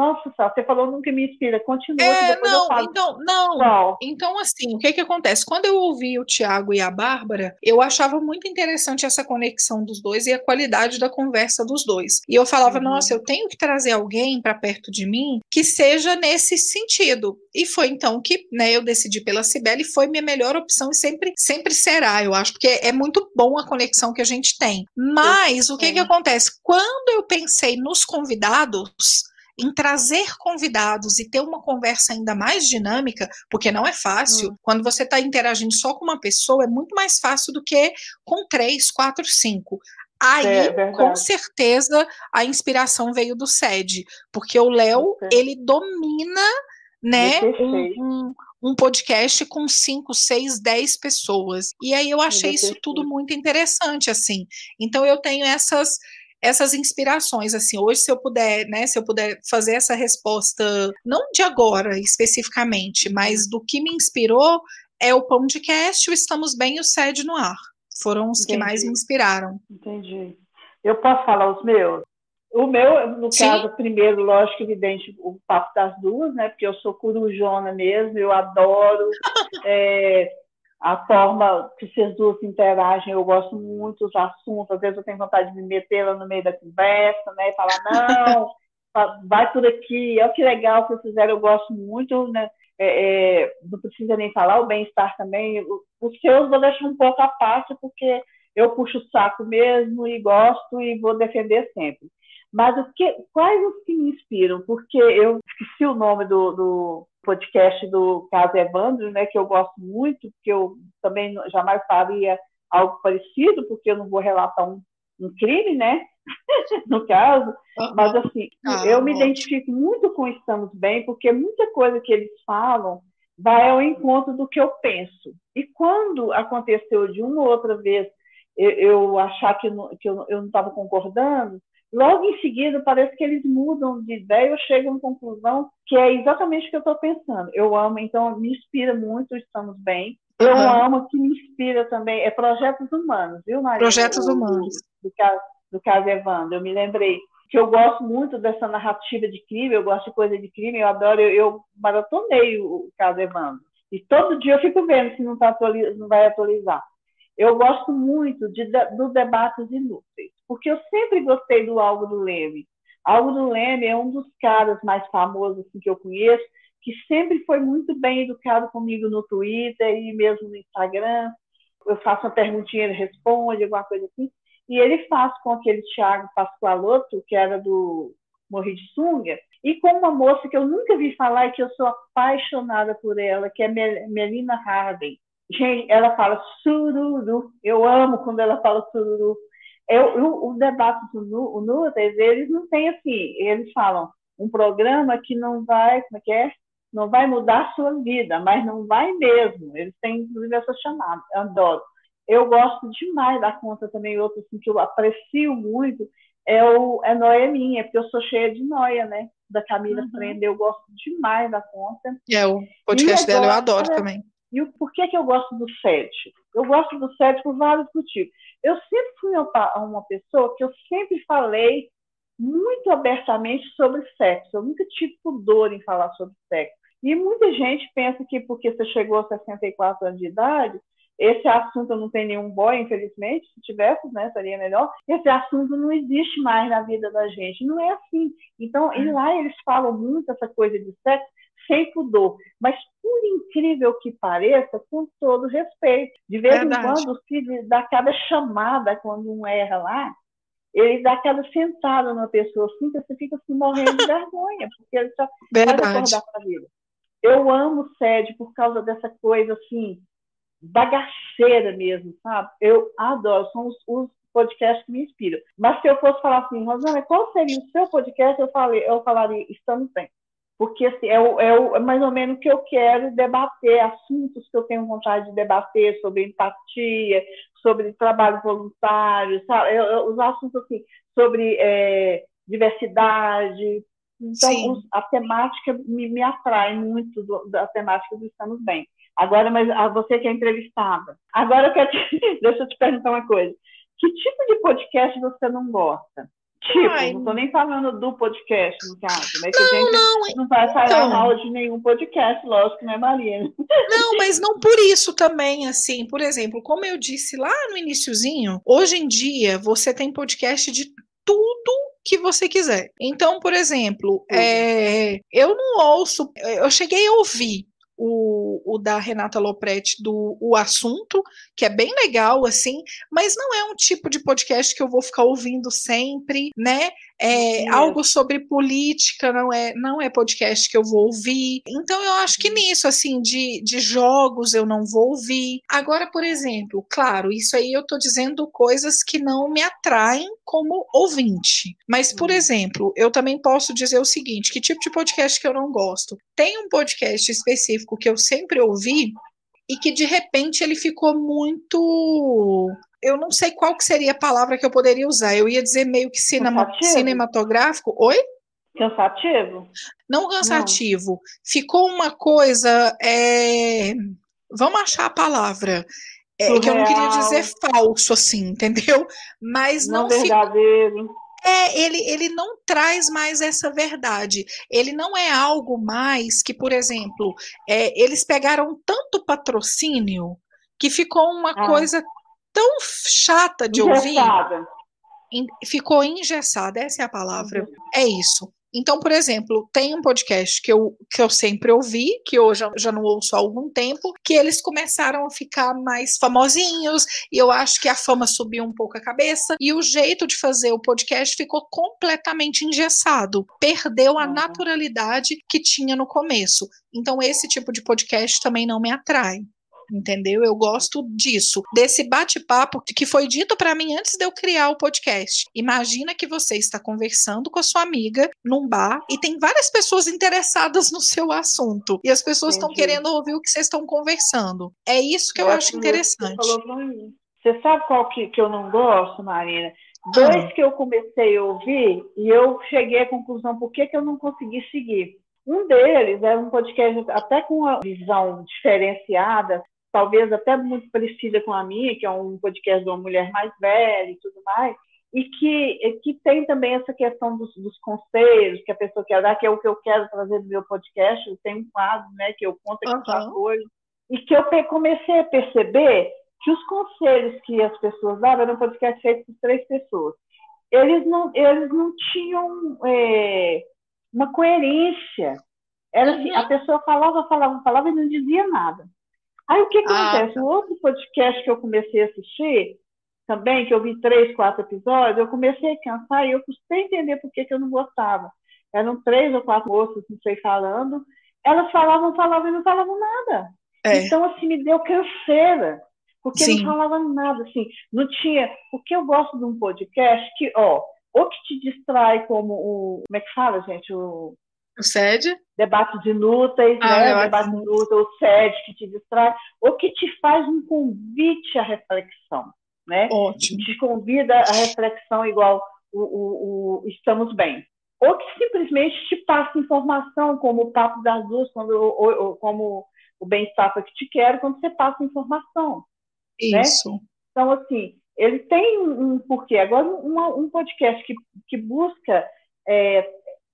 B: nossa, Sá, você falou nunca me inspira. Continua.
A: É, não, então, não. Qual? Então, assim, o que que acontece? Quando eu ouvi o Tiago e a Bárbara, eu achava muito interessante essa conexão dos dois e a qualidade da conversa dos dois. E eu falava, uhum. nossa, eu tenho que trazer alguém para perto de mim que seja nesse sentido. E foi então que, né, eu decidi pela Cibele, foi minha melhor opção e sempre, sempre será, eu acho, porque é muito bom a conexão que a gente tem. Mas o que que acontece? Quando eu pensei nos convidados, em trazer convidados e ter uma conversa ainda mais dinâmica, porque não é fácil. Hum. Quando você está interagindo só com uma pessoa, é muito mais fácil do que com três, quatro, cinco. Aí, é, com certeza, a inspiração veio do SED, porque o Léo, ele domina, né, um, um, podcast com cinco, seis, dez pessoas. E aí eu achei isso tudo muito interessante, assim. Então eu tenho essas essas inspirações, assim, hoje se eu puder, né, se eu puder fazer essa resposta, não de agora especificamente, mas do que me inspirou é o podcast, o Estamos Bem e o Sede no Ar. Foram os Entendi. que mais me inspiraram.
B: Entendi. Eu posso falar os meus? O meu, no Sim. caso, primeiro, lógico, evidente, o papo das duas, né? Porque eu sou corujona mesmo, eu adoro. é, a forma que vocês duas interagem, eu gosto muito dos assuntos, às vezes eu tenho vontade de me meter lá no meio da conversa, né, e falar, não, vai por aqui, olha que legal que vocês fizeram, eu gosto muito, né, é, é, não precisa nem falar, o bem-estar também, os seus vou deixar um pouco à parte, porque eu puxo o saco mesmo e gosto e vou defender sempre. Mas o que, quais os que me inspiram? Porque eu esqueci o nome do, do podcast do caso Evandro, né, que eu gosto muito, porque eu também jamais faria algo parecido, porque eu não vou relatar um, um crime, né, no caso, mas assim, ah, eu me identifico muito com Estamos Bem, porque muita coisa que eles falam vai ao encontro do que eu penso. E quando aconteceu de uma ou outra vez eu, eu achar que, não, que eu, eu não estava concordando, Logo em seguida, parece que eles mudam de ideia ou chegam à conclusão que é exatamente o que eu estou pensando. Eu amo, então me inspira muito, estamos bem. Eu uhum. amo, que me inspira também, é Projetos Humanos, viu, Maria?
A: Projetos Humanos.
B: Do, do, caso, do caso Evandro, eu me lembrei que eu gosto muito dessa narrativa de crime, eu gosto de coisa de crime, eu adoro, eu, eu maratonei o, o caso Evandro. E todo dia eu fico vendo se não, tá atualiz, não vai atualizar. Eu gosto muito de, de, dos debates inúteis porque eu sempre gostei do Álvaro Leme. Álvaro Leme é um dos caras mais famosos assim, que eu conheço, que sempre foi muito bem educado comigo no Twitter e mesmo no Instagram. Eu faço uma perguntinha, ele responde, alguma coisa assim. E ele faz com aquele Thiago Pascoaloto, que era do Morri de Sunga, e com uma moça que eu nunca vi falar e que eu sou apaixonada por ela, que é Melina Harden. Gente, ela fala sururu. Eu amo quando ela fala sururu. Eu, o, o debate do Nutas, eles não têm assim, eles falam um programa que não vai, como é que é? Não vai mudar a sua vida, mas não vai mesmo. Eles têm, inclusive, essa chamada, eu adoro. Eu gosto demais da conta também, outro assim, que eu aprecio muito, é o é Noia Minha, porque eu sou cheia de noia, né? Da Camila uhum. Prenda, eu gosto demais da conta.
A: É, o podcast dela eu adoro também.
B: E o, por que, que eu gosto do sete? Eu gosto do sete por vários motivos. Eu sempre fui uma pessoa que eu sempre falei muito abertamente sobre sexo. Eu nunca tive pudor em falar sobre sexo. E muita gente pensa que porque você chegou a 64 anos de idade, esse assunto não tenho nenhum boy, infelizmente, se tivesse, né, seria melhor. Esse assunto não existe mais na vida da gente, não é assim. Então, e lá eles falam muito essa coisa de sexo sem pudor, mas por incrível que pareça, com todo respeito. De vez Verdade. em quando o filho dá aquela chamada quando um erra lá, ele dá aquela sentada numa pessoa assim, que você fica assim, morrendo de vergonha, porque ele só
A: Verdade. faz acordar
B: para a vida. Eu amo o SED por causa dessa coisa assim, bagaceira mesmo, sabe? Eu adoro, são os, os podcasts que me inspiram. Mas se eu fosse falar assim, Rosana, qual seria o seu podcast? Eu, falei, eu falaria Estamos Bem. Porque assim, é, o, é, o, é mais ou menos o que eu quero debater, assuntos que eu tenho vontade de debater sobre empatia, sobre trabalho voluntário, sabe? Eu, eu, os assuntos assim, sobre é, diversidade. Então, os, a temática me, me atrai muito do, da temática do Estamos Bem. Agora, mas a você que é entrevistada. Agora eu quero te, deixa eu te perguntar uma coisa. Que tipo de podcast você não gosta? Tipo, Ai. não estou nem falando do podcast, no caso, né? Que não, a gente não, não vai falar então, mal de nenhum podcast, lógico, né, Marina?
A: Não, mas não por isso também, assim. Por exemplo, como eu disse lá no iníciozinho, hoje em dia você tem podcast de tudo que você quiser. Então, por exemplo, é, eu não ouço, eu cheguei a ouvir o, o da Renata Lopretti do O Assunto, que é bem legal, assim, mas não é um tipo de podcast que eu vou ficar ouvindo sempre, né? É, algo sobre política não é, não é podcast que eu vou ouvir. Então eu acho que uhum. nisso, assim, de, de jogos eu não vou ouvir. Agora, por exemplo, claro, isso aí eu tô dizendo coisas que não me atraem como ouvinte. Mas, por uhum. exemplo, eu também posso dizer o seguinte: que tipo de podcast que eu não gosto? Tem um podcast específico que eu sempre ouvi e que de repente ele ficou muito eu não sei qual que seria a palavra que eu poderia usar. Eu ia dizer meio que cinema, cinematográfico. Oi?
B: Cansativo?
A: Não cansativo. Não. Ficou uma coisa. É... Vamos achar a palavra. É, que eu não queria dizer falso, assim, entendeu? Mas não, não
B: verdadeiro.
A: Ficou... É, ele, ele não traz mais essa verdade. Ele não é algo mais que, por exemplo, é, eles pegaram tanto patrocínio que ficou uma ah. coisa tão chata de engessada. ouvir. Ficou engessada, essa é a palavra. Uhum. É isso. Então, por exemplo, tem um podcast que eu, que eu sempre ouvi, que hoje eu já não ouço há algum tempo, que eles começaram a ficar mais famosinhos, e eu acho que a fama subiu um pouco a cabeça, e o jeito de fazer o podcast ficou completamente engessado. Perdeu a uhum. naturalidade que tinha no começo. Então, esse tipo de podcast também não me atrai entendeu? Eu gosto disso, desse bate-papo que foi dito para mim antes de eu criar o podcast. Imagina que você está conversando com a sua amiga num bar e tem várias pessoas interessadas no seu assunto e as pessoas estão querendo ouvir o que vocês estão conversando. É isso que eu, eu acho interessante.
B: Você, você sabe qual que, que eu não gosto, Marina? Dois ah. que eu comecei a ouvir e eu cheguei à conclusão por que, que eu não consegui seguir. Um deles era um podcast até com uma visão diferenciada talvez até muito parecida com a minha, que é um podcast de uma mulher mais velha e tudo mais, e que, que tem também essa questão dos, dos conselhos que a pessoa quer dar, que é o que eu quero trazer do meu podcast. Eu tenho um quadro né, que eu conto aqui uhum. coisas, e que eu comecei a perceber que os conselhos que as pessoas davam eram um podcast feito por três pessoas. Eles não, eles não tinham é, uma coerência. Era assim, uhum. a pessoa falava, falava, falava e não dizia nada. Aí o que, que ah, acontece? Tá. O outro podcast que eu comecei a assistir, também, que eu vi três, quatro episódios, eu comecei a cansar e eu custei entender por que, que eu não gostava. Eram três ou quatro moças, não sei, falando. Elas falavam, falavam e não falavam nada. É. Então, assim, me deu canseira. Porque Sim. não falavam nada, assim. Não tinha... Porque eu gosto de um podcast que, ó, ou que te distrai como o... Como é que fala, gente? O
A: o SED?
B: Debates inúteis, ah, né? Debate inútil, o SED que te distrai, ou que te faz um convite à reflexão, né?
A: Ótimo.
B: Te convida à reflexão igual o, o, o Estamos Bem. Ou que simplesmente te passa informação, como o Papo das Duas, quando, ou, ou, como o Bem-Estar que te quero, quando você passa informação.
A: Né? Isso.
B: Né? Então, assim, ele tem um, um porquê. Agora, um, um podcast que, que busca é,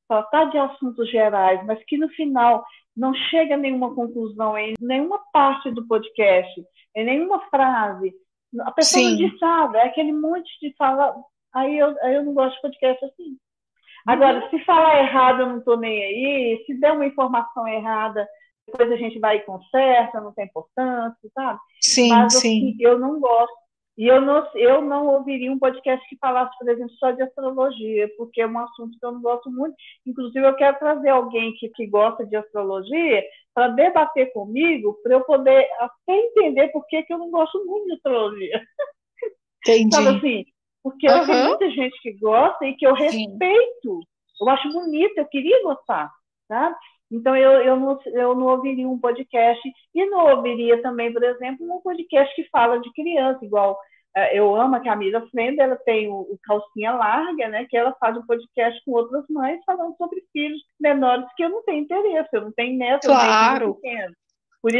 B: tratar de assuntos gerais, mas que no final não chega a nenhuma conclusão em nenhuma parte do podcast, em nenhuma frase. A pessoa Sim. não diz nada, é aquele monte de fala. Aí eu, aí eu não gosto de podcast assim. Agora, uhum. se falar errado, eu não estou nem aí. Se der uma informação errada, depois a gente vai e conserta, não tem importância, sabe?
A: Sim, Mas, sim.
B: Assim, eu não gosto. E eu não, eu não ouviria um podcast que falasse, por exemplo, só de astrologia, porque é um assunto que eu não gosto muito. Inclusive, eu quero trazer alguém que, que gosta de astrologia para debater comigo, para eu poder até entender por que, que eu não gosto muito de astrologia.
A: Entendi.
B: Sabe assim? Porque uhum. tem muita gente que gosta e que eu respeito. Sim. Eu acho bonito, eu queria gostar, sabe? Então, eu, eu, não, eu não ouviria um podcast e não ouviria também, por exemplo, um podcast que fala de criança, igual é, eu amo a Camila Frenda, ela tem o, o, Calcinha Larga, né, que ela faz um podcast com outras mães falando sobre filhos menores que eu não tenho interesse, eu não tenho neto,
A: claro.
B: eu não tenho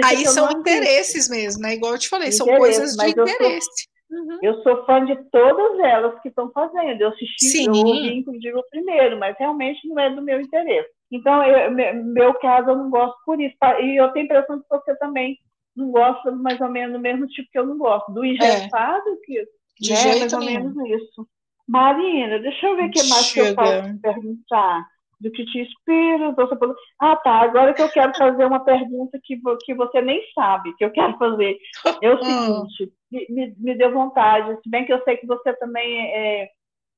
A: Aí são interesses mesmo, né? Igual eu te falei, são coisas de interesse.
B: Eu sou, uhum. eu sou fã de todas elas que estão fazendo. Eu assisti, Sim. eu ouvi, inclusive, o primeiro, mas realmente não é do meu interesse. Então, eu, meu caso, eu não gosto por isso. Tá? E eu tenho a impressão que você também não gosta mais ou menos do mesmo tipo que eu não gosto. Do engessado, é. que
A: de né, jeito
B: mais
A: ou
B: menos isso. Marina, deixa eu ver o que mais que eu posso perguntar. Do que te inspira. Você. Ah, tá. Agora que eu quero fazer uma pergunta que, que você nem sabe que eu quero fazer. É o hum. seguinte, me, me deu vontade. Se bem que eu sei que você também é,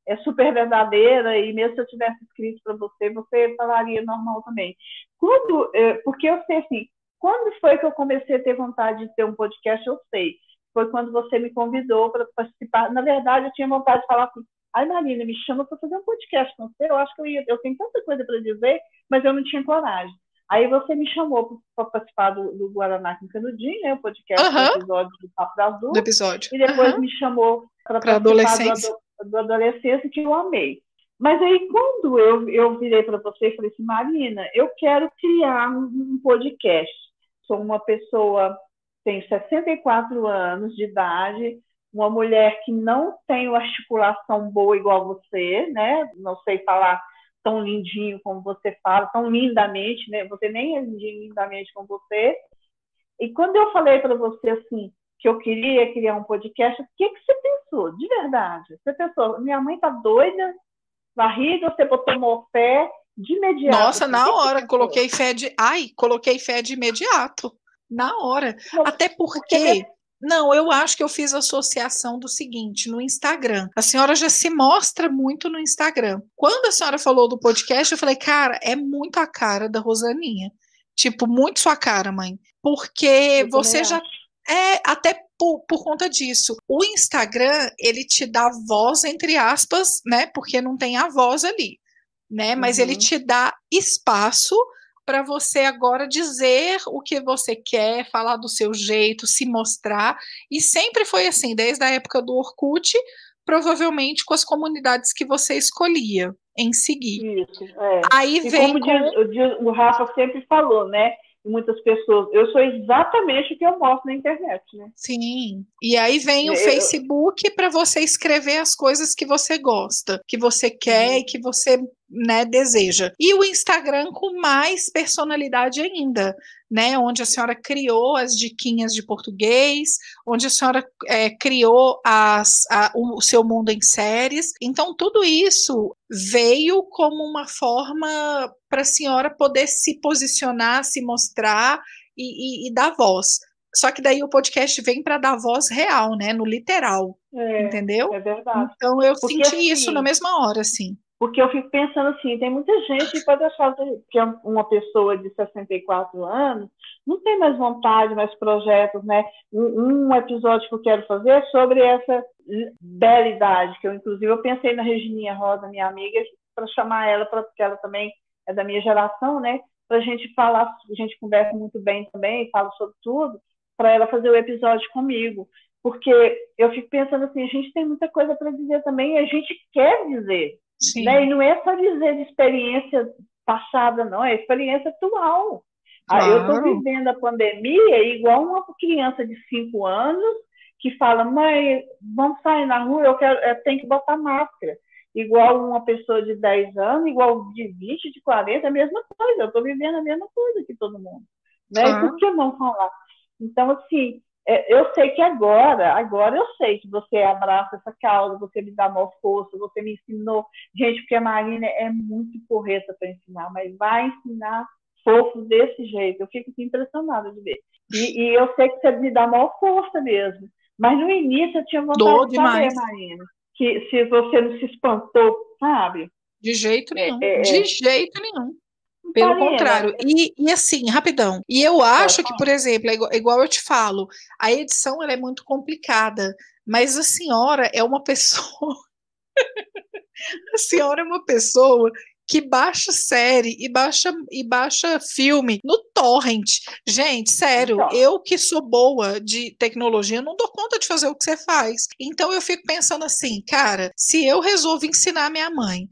B: é super verdadeira e mesmo se eu tivesse escrito para você, você falaria normal também. Quando, é, porque eu sei assim, quando foi que eu comecei a ter vontade de ter um podcast? Eu sei. Foi quando você me convidou para participar. Na verdade, eu tinha vontade de falar assim, ai Marina, me chama para fazer um podcast com você. Eu acho que eu, ia, eu tenho tanta coisa para dizer, mas eu não tinha coragem. Aí você me chamou para participar do, do Guaraná com Canudinho, né? O podcast
A: uhum.
B: do episódio do Papo da Azul.
A: Do episódio.
B: E depois uhum. me chamou para participar
A: adolescência.
B: Do, do adolescência, que eu amei. Mas aí, quando eu, eu virei para você e falei assim, Marina, eu quero criar um, podcast. Sou uma pessoa, tenho 64 anos de idade, uma mulher que não tem articulação boa igual você, né? Não sei falar tão lindinho como você fala, tão lindamente, né? Você nem é lindinho lindamente como você. E quando eu falei para você assim que eu queria criar um podcast, o que, que você pensou? De verdade? Você pensou, minha mãe tá doida, varrida, você botou fé de imediato.
A: Nossa, na hora, coloquei fé de. Ai, coloquei fé de imediato. Na hora. Até porque. Não, eu acho que eu fiz associação do seguinte, no Instagram. A senhora já se mostra muito no Instagram. Quando a senhora falou do podcast, eu falei, cara, é muito a cara da Rosaninha. Tipo, muito sua cara, mãe. Porque eu você já. Acho. É, até por, por conta disso. O Instagram, ele te dá voz, entre aspas, né? Porque não tem a voz ali, né? Mas uhum. ele te dá espaço para você agora dizer o que você quer, falar do seu jeito, se mostrar. E sempre foi assim, desde a época do Orkut, provavelmente com as comunidades que você escolhia em seguir.
B: Isso, é.
A: Aí
B: e
A: vem.
B: Como com... o Rafa sempre falou, né? Muitas pessoas. Eu sou exatamente o que eu mostro na internet, né?
A: Sim. E aí vem o eu, Facebook para você escrever as coisas que você gosta, que você quer uhum. e que você né, deseja. E o Instagram com mais personalidade ainda, né, onde a senhora criou as diquinhas de português, onde a senhora é, criou as, a, o, seu mundo em séries. Então, tudo isso veio como uma forma para a senhora poder se posicionar, se mostrar e, e, e dar voz. Só que daí o podcast vem para dar voz real, né? No literal. É, entendeu?
B: É verdade.
A: Então eu Porque, senti assim, isso na mesma hora, assim.
B: Porque eu fico pensando assim, tem muita gente que pode achar que é uma pessoa de 64 anos não tem mais vontade, mais projetos, né? Um, episódio que eu quero fazer é sobre essa bela idade, que eu inclusive eu pensei na Regininha Rosa, minha amiga, para chamar ela, pra, porque ela também é da minha geração, né? Para a gente falar, a gente conversa muito bem também, fala sobre tudo, para ela fazer o episódio comigo. Porque eu fico pensando assim, a gente tem muita coisa para dizer também e a gente quer dizer. Né? E não é só dizer de experiência passada, não, é experiência atual. Claro. Ah, eu estou vivendo a pandemia igual uma criança de 5 anos que fala, mãe, vamos sair na rua, eu, quero, eu tenho que botar máscara. igual uma pessoa de 10 anos, igual de 20, de 40, é a mesma coisa. Eu estou vivendo a mesma coisa que todo mundo. Né? Por que não falar? Então, assim, eu sei que agora, agora eu sei que você abraça essa causa, você me dá maior força, você me ensinou. Gente, porque a Marina é muito correta para ensinar, mas vai ensinar fofo desse jeito. Eu fico impressionada de ver. E, e, eu sei que você me dá maior força mesmo. Mas no início eu tinha vontade Dou de demais. saber, Marina, que se você não se espantou, sabe?
A: De jeito é, nenhum. É, de jeito nenhum. Pelo Marina, contrário. E, e, assim, rapidão. E eu acho que, por exemplo, é igual, igual, eu te falo, a edição ela é muito complicada, mas a senhora é uma pessoa. a senhora é uma pessoa que baixa série e baixa, e baixa filme no torrent. Gente, sério, então. eu que sou boa de tecnologia, não dou conta de fazer o que você faz. Então eu fico pensando assim, cara, se eu resolvo ensinar minha mãe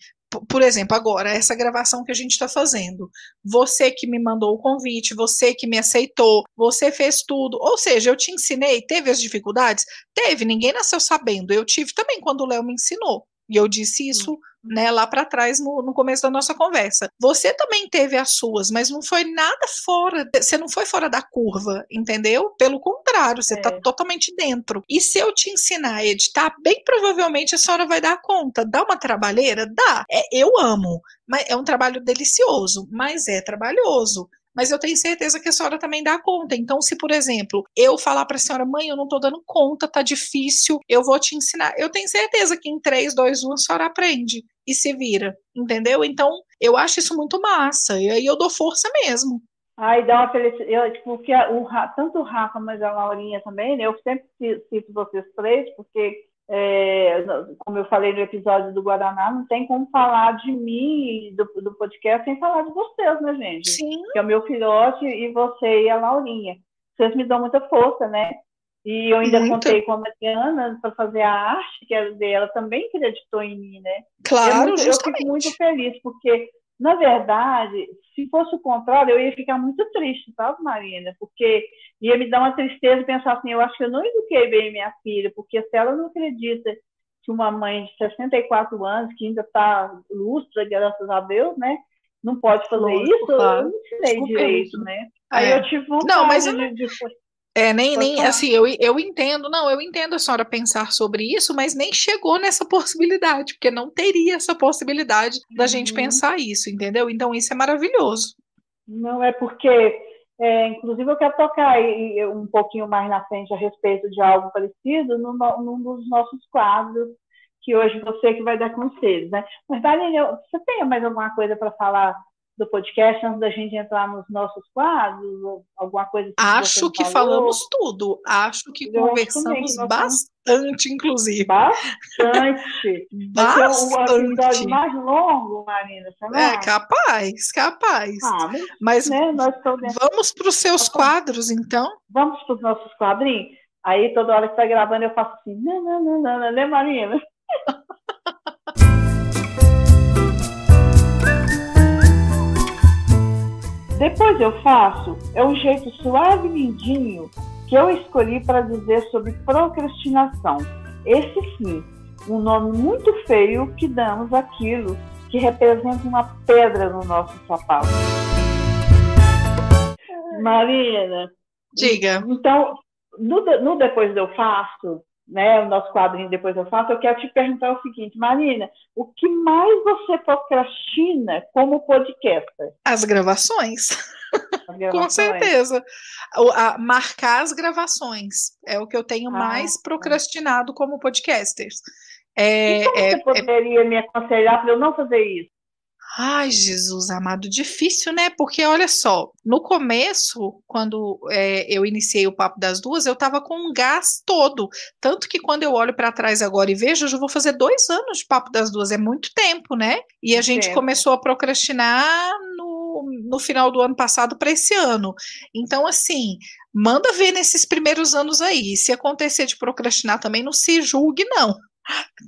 A: por exemplo, agora, essa gravação que a gente está fazendo, você que me mandou o convite, você que me aceitou, você fez tudo, ou seja, eu te ensinei, teve as dificuldades? Teve, ninguém nasceu sabendo, eu tive também quando o Léo me ensinou, e eu disse isso né, lá para trás no, no, começo da nossa conversa. Você também teve as suas, mas não foi nada fora, você não foi fora da curva, entendeu? Pelo contrário, você está é. totalmente dentro. E se eu te ensinar a editar, bem provavelmente a senhora vai dar conta. Dá uma trabalheira? Dá. É, eu amo, mas é um trabalho delicioso, mas é trabalhoso mas eu tenho certeza que a senhora também dá conta. Então, se, por exemplo, eu falar para a senhora, mãe, eu não estou dando conta, tá difícil, eu vou te ensinar. Eu tenho certeza que em 3, 2, 1 a senhora aprende e se vira, entendeu? Então, eu acho isso muito massa, e aí eu dou força mesmo.
B: Ai, dá uma felicidade, porque o, tanto o Rafa, mas a Laurinha também, né? Eu sempre cito vocês três, porque é, como eu falei no episódio do Guaraná, não tem como falar de mim do, do podcast sem falar de vocês, né, gente?
A: Sim.
B: Que é o meu filhote e você e a Laurinha. Vocês me dão muita força, né? E eu ainda Muito. contei com a Mariana para fazer a arte, que dela também acreditou em mim, né?
A: Claro,
B: eu, eu fico muito feliz, porque na verdade, se fosse o contrário, eu ia ficar muito triste, sabe, Marina? Porque ia me dar uma tristeza pensar assim, eu acho que eu não eduquei bem minha filha, porque se ela não acredita que uma mãe de 64 anos, que ainda está lustra, graças a Deus, né? Não pode fazer Lógico, isso, claro. eu não ensinei direito, né? Aí é. eu tive vontade
A: não, mas
B: eu...
A: de, de é, nem, nem assim, eu, eu entendo, não, eu entendo a senhora pensar sobre isso, mas nem chegou nessa possibilidade, porque não teria essa possibilidade da uhum. gente pensar isso, entendeu? Então isso é maravilhoso.
B: Não, é porque, é, inclusive, eu quero tocar um pouquinho mais na frente a respeito de algo parecido no, num dos nossos quadros, que hoje você que vai dar conselhos, né? Mas, Daniel, você tem mais alguma coisa para falar do podcast antes da gente entrar nos nossos quadros, ou alguma coisa
A: que Acho que falamos tudo. Acho que Eu conversamos bastante, inclusive.
B: Bastante. bastante. o episódio mais longo, Marina,
A: É, capaz, capaz. Ah, mas, mas né, vamos para os seus quadros, então?
B: Vamos para os nossos quadrinhos? Aí, toda hora que está gravando, eu faço assim, não, não, não, não, né, Marina? Depois eu faço é um jeito suave e lindinho que eu escolhi para dizer sobre procrastinação. Esse sim, um nome muito feio que damos àquilo que representa uma pedra no nosso sapato. Marina.
A: Diga.
B: Então, no, no Depois Eu Faço, né, o nosso quadrinho Depois Eu Faço, eu quero te perguntar o seguinte, Marina, o que mais você procrastina como podcaster?
A: As gravações. As gravações. Com certeza. A, marcar as gravações é o que eu tenho ah, mais tá. procrastinado como podcaster.
B: É, como é, você poderia é... me aconselhar para eu não fazer isso?
A: Ai, Jesus amado, difícil, né? Porque olha só, no começo, quando é, eu iniciei o Papo das Duas, eu tava com um gás todo. Tanto que quando eu olho para trás agora e vejo, eu já vou fazer dois anos de Papo das Duas, é muito tempo, né? E a gente tempo. começou a procrastinar no, no final do ano passado para esse ano. Então, assim, manda ver nesses primeiros anos aí. Se acontecer de procrastinar também, não se julgue, não.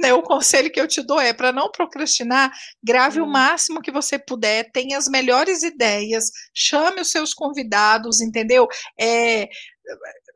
A: Né, o conselho que eu te dou é para não procrastinar, grave hum. o máximo que você puder, tenha as melhores ideias, chame os seus convidados, entendeu? É,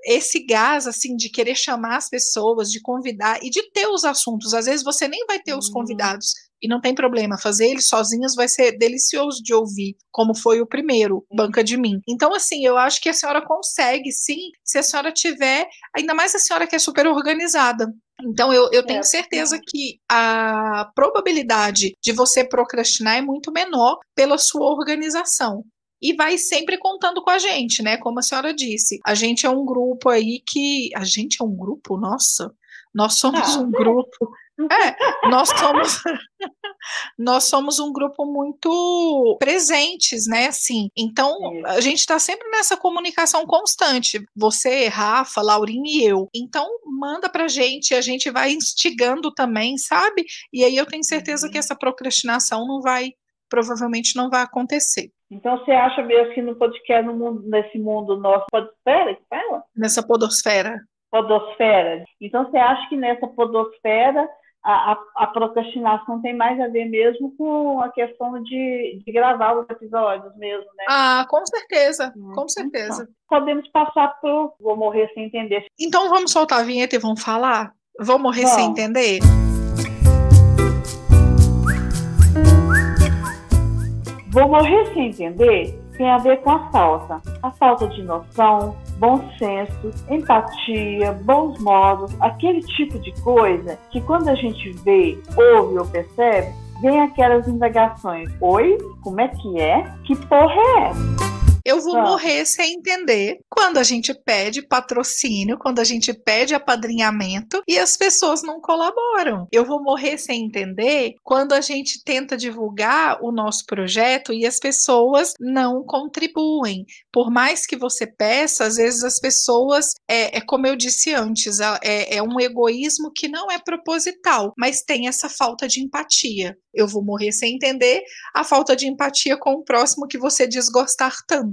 A: esse gás assim de querer chamar as pessoas, de convidar e de ter os assuntos. Às vezes você nem vai ter os uhum. convidados e não tem problema, fazer eles sozinhos vai ser delicioso de ouvir, como foi o primeiro, Banca de Mim. Então, assim, eu acho que a senhora consegue, sim, se a senhora tiver, ainda mais a senhora que é super organizada. Então, eu, eu tenho é, certeza que a probabilidade de você procrastinar é muito menor pela sua organização e vai sempre contando com a gente, né? Como a senhora disse. A gente é um grupo aí que. A gente é um grupo, nossa. Nós somos ah, um grupo. É, nós somos nós somos um grupo muito presentes, né? Assim, então a gente está sempre nessa comunicação constante. Você, Rafa, Laurinha e eu. Então manda para gente, a gente vai instigando também, sabe? E aí eu tenho certeza que uhum. essa procrastinação não vai, provavelmente não vai acontecer.
B: Então você acha mesmo que no podcast, no mundo, nesse mundo nosso, podosfera que fala?
A: Nessa podosfera.
B: Podosfera. Então você acha que nessa podosfera a, a, a, procrastinação tem mais a ver mesmo com a questão de, de gravar os episódios mesmo, né?
A: Ah, com certeza, hum, com certeza. Então,
B: podemos passar por Vou Morrer Sem Entender.
A: Então vamos soltar a vinheta e vamos falar? Vou Morrer Sem Entender?
B: Vou Morrer Sem Entender tem a ver com a falta. A falta de noção, bom senso, empatia, bons modos, aquele tipo de coisa que quando a gente vê, ouve ou percebe, vem aquelas indagações. Oi, como é que é? Que porra é essa?
A: Eu vou ah. morrer sem entender quando a gente pede patrocínio, quando a gente pede apadrinhamento e as pessoas não colaboram. Eu vou morrer sem entender quando a gente tenta divulgar o nosso projeto e as pessoas não contribuem. Por mais que você peça, às vezes as pessoas, é, é como eu disse antes, é, é um egoísmo que não é proposital, mas tem essa falta de empatia. Eu vou morrer sem entender a falta de empatia com o próximo que você desgostar tanto.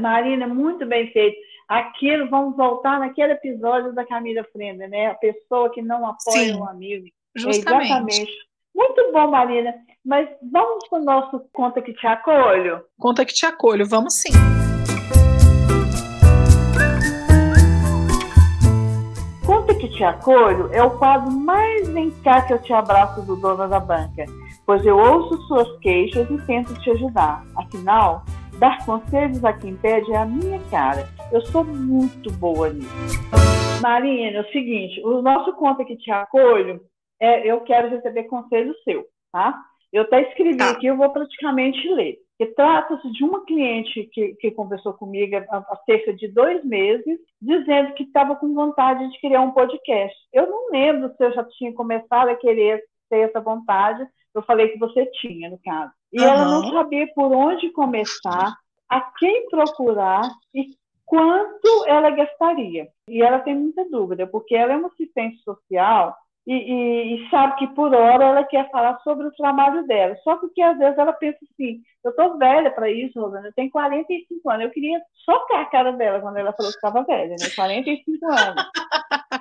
B: Marina, muito bem feito. Aquilo, vamos voltar naquele episódio da Camila Frenda, né? A pessoa que não apoia Sim, o amigo.
A: Justamente. Exatamente.
B: Muito bom, Marina. Mas vamos para o nosso Conta que te acolho?
A: Conta que te acolho, vamos sim.
B: Conta que te acolho é o quadro mais vem cá que eu te abraço do dono da banca, pois eu ouço suas queixas e tento te ajudar. Afinal, dar conselhos a quem pede é a minha cara. Eu sou muito boa nisso. Marina, é o seguinte, o nosso Conta que te acolho, é, eu quero receber conselho seu, tá? Eu até escrevi tá. aqui, eu vou praticamente ler que trata-se de uma cliente que, que conversou comigo há, há, cerca de dois meses, dizendo que estava com vontade de criar um podcast. Eu não lembro se eu já tinha começado a querer ter essa vontade. Eu falei que você tinha, no caso. E uhum. ela não sabia por onde começar, a quem procurar e quanto ela gastaria. E ela tem muita dúvida, porque ela é uma assistente social e, e, e, sabe que por hora ela quer falar sobre o trabalho dela. Só porque às vezes ela pensa assim, eu estou velha para isso, Rosana, eu tenho 45 anos. Eu queria socar a cara dela quando ela falou que estava velha, né? 45 anos.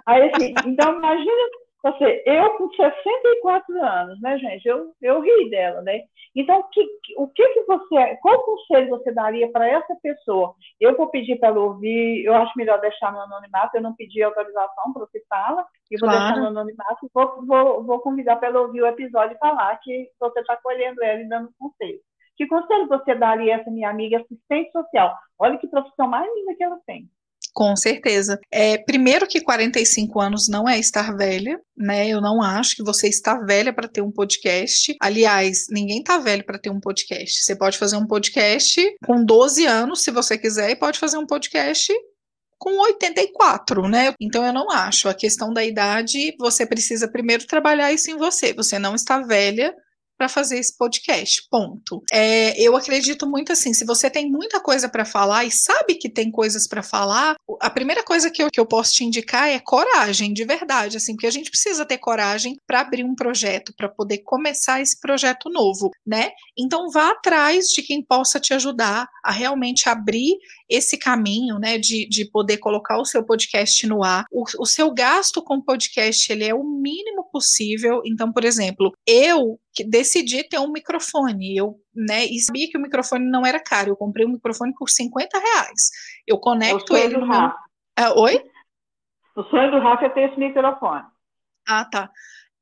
B: Aí assim, então imagina você, eu com 64 anos, né, gente? Eu, eu ri dela, né? Então, que, o que, que você. Qual conselho você daria para essa pessoa? Eu vou pedir para ela ouvir, eu acho melhor deixar no anonimato, eu não pedi autorização para você falar, e vou claro. deixar no anonimato e vou, vou, vou convidar para ela ouvir o episódio e falar que você está acolhendo ela e dando conselho. Que conselho você daria a essa minha amiga assistente social? Olha que profissão mais linda que ela tem.
A: Com certeza. É, primeiro que 45 anos não é estar velha, né? Eu não acho que você está velha para ter um podcast. Aliás, ninguém está velho para ter um podcast. Você pode fazer um podcast com 12 anos, se você quiser, e pode fazer um podcast com 84, né? Então eu não acho. A questão da idade, você precisa primeiro trabalhar isso em você. Você não está velha para fazer esse podcast. Ponto. É, eu acredito muito assim, se você tem muita coisa para falar e sabe que tem coisas para falar, a primeira coisa que eu, que eu posso te indicar é coragem, de verdade, assim, porque a gente precisa ter coragem para abrir um projeto, para poder começar esse projeto novo, né? Então vá atrás de quem possa te ajudar a realmente abrir esse caminho, né, de, de poder colocar o seu podcast no ar. O, o seu gasto com podcast, ele é o mínimo possível. Então, por exemplo, eu decidi ter um microfone, eu, né, e sabia que o microfone não era caro, eu comprei um microfone por 50 reais. Eu conecto eu ele no meu, É, oi?
B: O sonho do Rafa é ter esse microfone.
A: Ah, tá.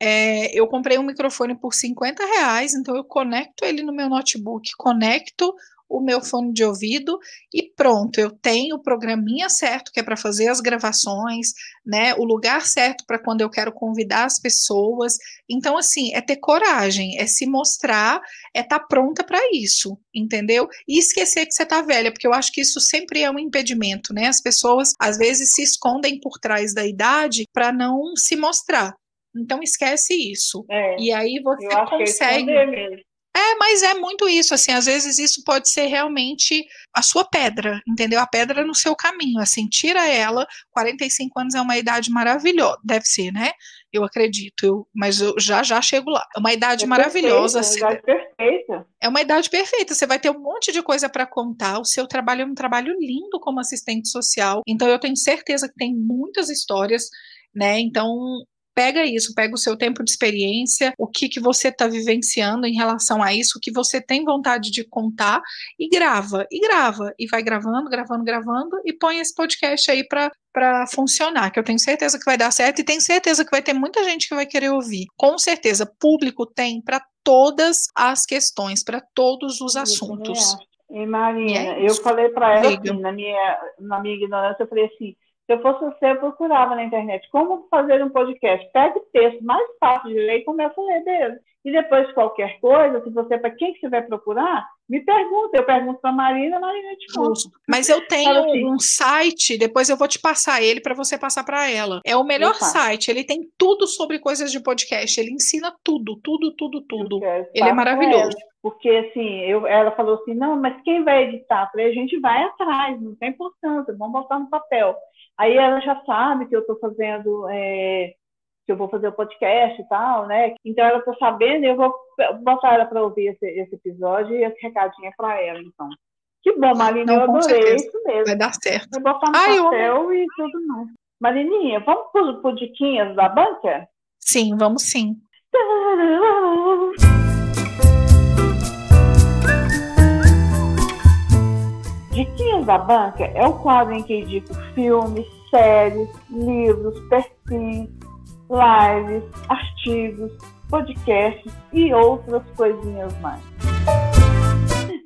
A: É, eu comprei um microfone por 50 reais, então eu conecto ele no meu notebook, conecto o meu fone de ouvido e pronto, eu tenho o programinha certo que é para fazer as gravações, né? O lugar certo para quando eu quero convidar as pessoas. Então, assim, é ter coragem, é se mostrar, é estar tá pronta para isso, entendeu? E esquecer que você tá velha, porque eu acho que isso sempre é um impedimento, né? As pessoas às vezes se escondem por trás da idade para não se mostrar. Então esquece isso.
B: É,
A: e aí você consegue. É, mas é muito isso, assim, às vezes isso pode ser realmente a sua pedra, entendeu? A pedra no seu caminho, assim, tira ela, 45 anos é uma idade maravilhosa, deve ser, né? Eu acredito, eu, mas eu já já chego lá. É uma idade é maravilhosa.
B: Perfeita, assim, é uma idade perfeita.
A: É uma idade perfeita, você vai ter um monte de coisa para contar, o seu trabalho é um trabalho lindo como assistente social, então eu tenho certeza que tem muitas histórias, né? Então, pega isso, pega o seu tempo de experiência, o que, que você está vivenciando em relação a isso, o que você tem vontade de contar e grava, e grava, e vai gravando, gravando, gravando, e põe esse podcast aí para para funcionar, que eu tenho certeza que vai dar certo e tenho certeza que vai ter muita gente que vai querer ouvir. Com certeza, público tem para todas as questões, para todos os assuntos.
B: E Marina, é eu falei para ela assim, na minha, na minha ignorância, eu falei assim, se eu fosse você, eu procurava na internet como fazer um podcast. Pega o texto mais fácil de ler e começa a ler dele. E depois, qualquer coisa, se você, para quem que você vai procurar, me pergunta. Eu pergunto para a Marina, a Marina te conta.
A: Mas eu tenho assim. um site, depois eu vou te passar ele para você passar para ela. É o melhor site, ele tem tudo sobre coisas de podcast. Ele ensina tudo, tudo, tudo, tudo. Ele é maravilhoso.
B: Porque, assim, eu, ela falou assim, não, mas quem vai editar? Eu falei, a gente vai atrás, não tem importância, vamos botar no papel. Aí ela já sabe que eu estou fazendo, é, que eu vou fazer o podcast e tal, né? Então ela está sabendo e eu vou botar ela para ouvir esse, esse, episódio e esse recadinho é para ela, então. Que bom, Marina, eu adorei certeza. isso mesmo.
A: Vai dar certo.
B: Vou botar no Ai, papel eu... e tudo mais. Marininha, vamos para por diquinhas da banca?
A: Sim, vamos sim.
B: Diquinhas da Banca é o quadro em que indico filmes, séries, livros, perfis, lives, artigos, podcasts e outras coisinhas mais.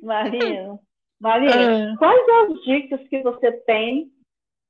B: Marina, Marina, ah. quais as dicas que você tem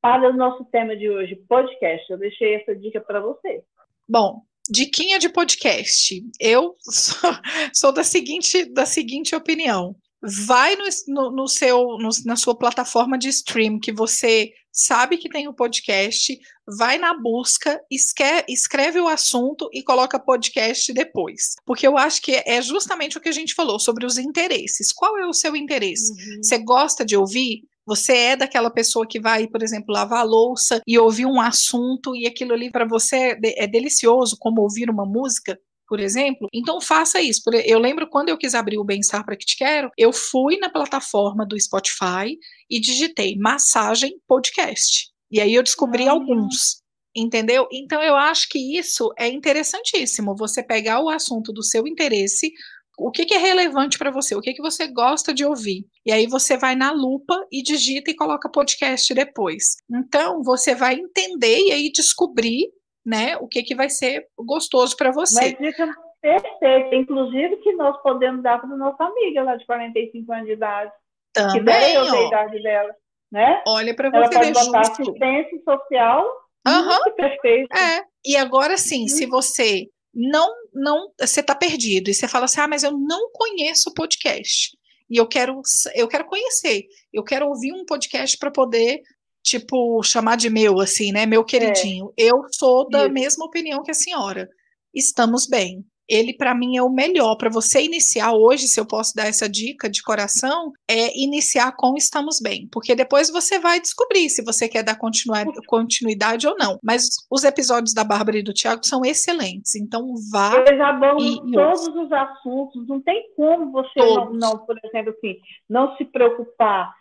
B: para o nosso tema de hoje, podcast? Eu deixei essa dica para você.
A: Bom, diquinha de podcast. Eu sou, sou da seguinte da seguinte opinião vai no, no, no seu, no, na sua plataforma de stream que você sabe que tem o um podcast, vai na busca, escreve, escreve o assunto e coloca podcast depois. Porque eu acho que é justamente o que a gente falou sobre os interesses. Qual é o seu interesse? Uhum. Você gosta de ouvir? Você é daquela pessoa que vai, por exemplo, lavar louça e ouvir um assunto e aquilo ali para você é, é delicioso, como ouvir uma música? Por exemplo. Então faça isso. Eu lembro quando eu quis abrir o Bem-Estar para que te quero, eu fui na plataforma do Spotify e digitei massagem podcast. E aí eu descobri ah. alguns. Entendeu? Então eu acho que isso é interessantíssimo. Você pegar o assunto do seu interesse, o que, que é relevante para você, o que, que você gosta de ouvir. E aí você vai na lupa e digita e coloca podcast depois. Então você vai entender e aí descobrir né, o que, que vai ser gostoso para você.
B: Mas isso é perfeito, inclusive que nós podemos dar para nossa amiga lá de 45 anos de idade.
A: Também,
B: que daí eu a idade dela, né?
A: Olha para você
B: botar justo. assistência social uhum. perfeito.
A: É, e agora sim, se uhum. você não, não, você está perdido e você fala assim, ah, mas eu não conheço o podcast e eu quero, eu quero conhecer, eu quero ouvir um podcast para poder tipo, chamar de meu, assim, né? Meu queridinho. É. Eu sou da Isso. mesma opinião que a senhora. Estamos bem. Ele, para mim, é o melhor. Para você iniciar hoje, se eu posso dar essa dica de coração, é iniciar com Estamos Bem. Porque depois você vai descobrir se você quer dar continuidade ou não. Mas os episódios da Bárbara e do Tiago são excelentes. Então, vá.
B: Eles abordam todos os assuntos. Não tem como você não, não, por exemplo, assim, não se preocupar.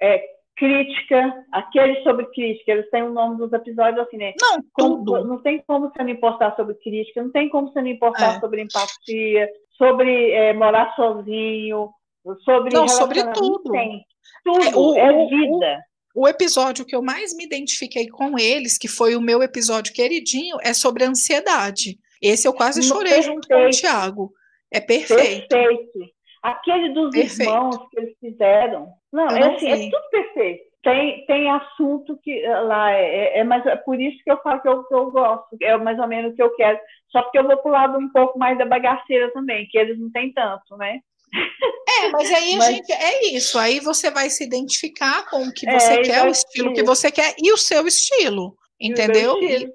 B: É, crítica, aquele sobre crítica, eles têm o nome dos episódios assim, né?
A: Não, tudo.
B: não tem como você não importar sobre crítica, não tem como você não importar é. sobre empatia, sobre é, morar sozinho, sobre
A: Não, sobre tudo.
B: Tem. Tudo, é, o, é vida.
A: O episódio que eu mais me identifiquei com eles, que foi o meu episódio queridinho, é sobre ansiedade. Esse eu quase chorei perfeito. junto com o Tiago. É perfeito.
B: Perfeito. Aquele dos perfeito. irmãos que eles fizeram. Não, é, assim, é tudo perfeito. Tem, tem assunto que eh, lá é, é, é, mas é por isso que eu falo que eu, que eu gosto, é mais ou menos o que eu quero. Só porque eu vou pro lado um pouco mais da bagaceira também, que eles não têm tanto, né?
A: É, mas aí mas... gente é isso. Aí você vai se identificar com o que é, você é, quer, o estilo que você quer e o seu estilo, entendeu? E,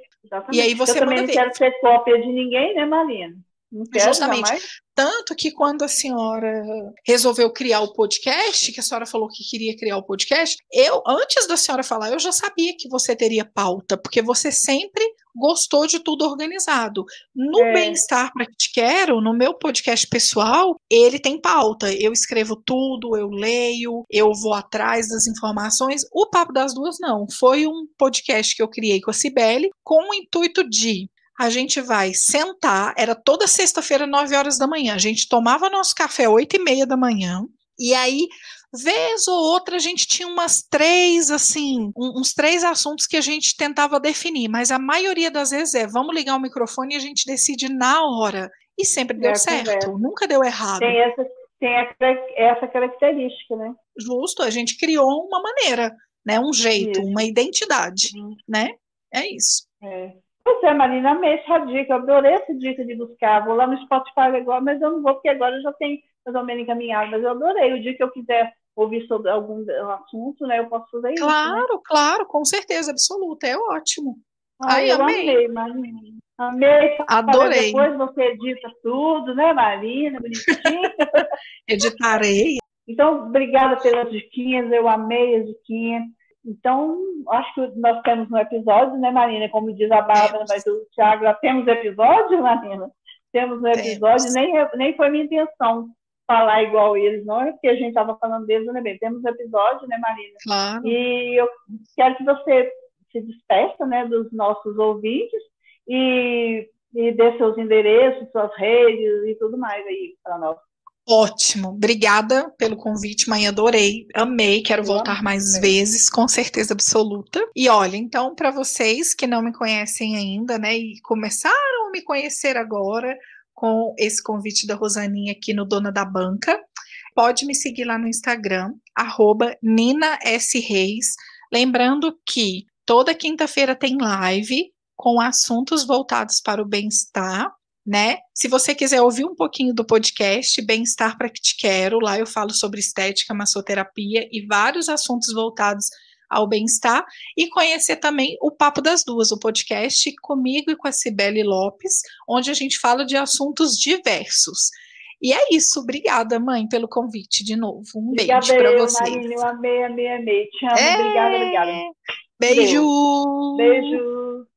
A: e, aí você
B: eu também não quero ser cópia de ninguém, né, Marina?
A: Justamente. Tanto que quando a senhora resolveu criar o podcast, que a senhora falou que queria criar o podcast, eu, antes da senhora falar, eu já sabia que você teria pauta, porque você sempre gostou de tudo organizado. No é. Bem-Estar para que te quero, no meu podcast pessoal, ele tem pauta. Eu escrevo tudo, eu leio, eu vou atrás das informações. O Papo das Duas não. Foi um podcast que eu criei com a Cibele com o intuito de a gente vai sentar, era toda sexta-feira, 9 horas da manhã. A gente tomava nosso café 8 e meia da manhã, e aí, vez ou outra, a gente tinha umas três, assim, uns três assuntos que a gente tentava definir, mas a maioria das vezes é vamos ligar o microfone e a gente decide na hora. E sempre deu é, certo, nunca deu errado.
B: Tem essa, tem essa característica, né?
A: Justo, a gente criou uma maneira, né? Um jeito, isso. uma identidade, Sim. né? É isso.
B: É. Pois é, Marina, amei essa dica, eu adorei essa dica de buscar. Vou lá no Spotify agora, mas eu não vou, porque agora eu já tenho mais ou menos encaminhado, mas eu adorei. O dia que eu quiser ouvir sobre algum assunto, né, eu posso fazer
A: claro,
B: isso.
A: Claro, né? claro, com certeza absoluta, é ótimo.
B: Ai, Ai eu amei. amei, Marina. Amei.
A: Adorei.
B: Depois você edita tudo, né, Marina? Bonitinho.
A: Editarei.
B: Então, obrigada pelas diquinhas, eu amei as diquinhas. Então, acho que nós temos um episódio, né, Marina? Como diz a Bárbara, mas o Thiago, já temos episódio, Marina? Temos um episódio, nem, nem foi minha intenção falar igual eles, não é porque a gente estava falando deles, né, bem? Temos episódio, né, Marina?
A: Claro.
B: E eu quero que você se despeça, né, dos nossos ouvintes e, e dê seus endereços, suas redes e tudo mais aí para nós.
A: Ótimo, obrigada pelo convite, mãe, adorei, amei, quero voltar mais vezes, com certeza absoluta. E olha, então, para vocês que não me conhecem ainda, né, e começaram a me conhecer agora com esse convite da Rosaninha aqui no Dona da Banca, pode me seguir lá no Instagram, arroba Nina S. Reis. Lembrando que toda quinta-feira tem live com assuntos voltados para o bem-estar né? Se você quiser ouvir um pouquinho do podcast Bem-Estar para que te quero, lá eu falo sobre estética, massoterapia e vários assuntos voltados ao bem-estar e conhecer também o Papo das Duas, o podcast comigo e com a Cibele Lopes, onde a gente fala de assuntos diversos. E é isso, obrigada, mãe, pelo convite de novo. Um obrigada beijo para vocês.
B: Marinho, amei, amei, amei. Te amo, é... obrigada, obrigada.
A: Beijo.
B: Beijo.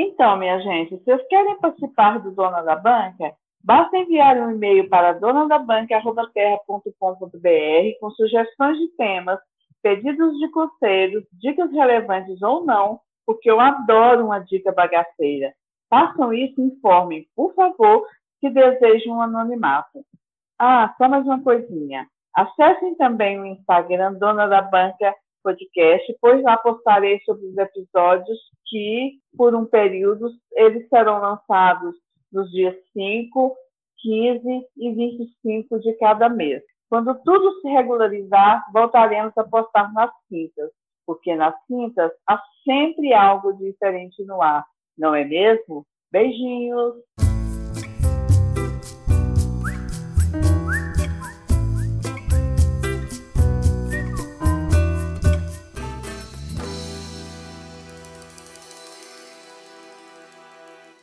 B: Então, minha gente, se vocês querem participar do Dona da Banca, basta enviar um e-mail para donadabanca.terra.com.br com sugestões de temas, pedidos de conselhos, dicas relevantes ou não, porque eu adoro uma dica bagaceira. Façam isso e informem, por favor, se desejam um anonimato. Ah, só mais uma coisinha. Acessem também o Instagram Dona da Banca podcast, pois lá postarei sobre os episódios que, por um período, eles serão lançados nos dias 5, 15 e 25 de cada mês. Quando tudo se regularizar, voltaremos a postar nas quintas, porque nas quintas há sempre algo diferente no ar, não é mesmo? Beijinhos!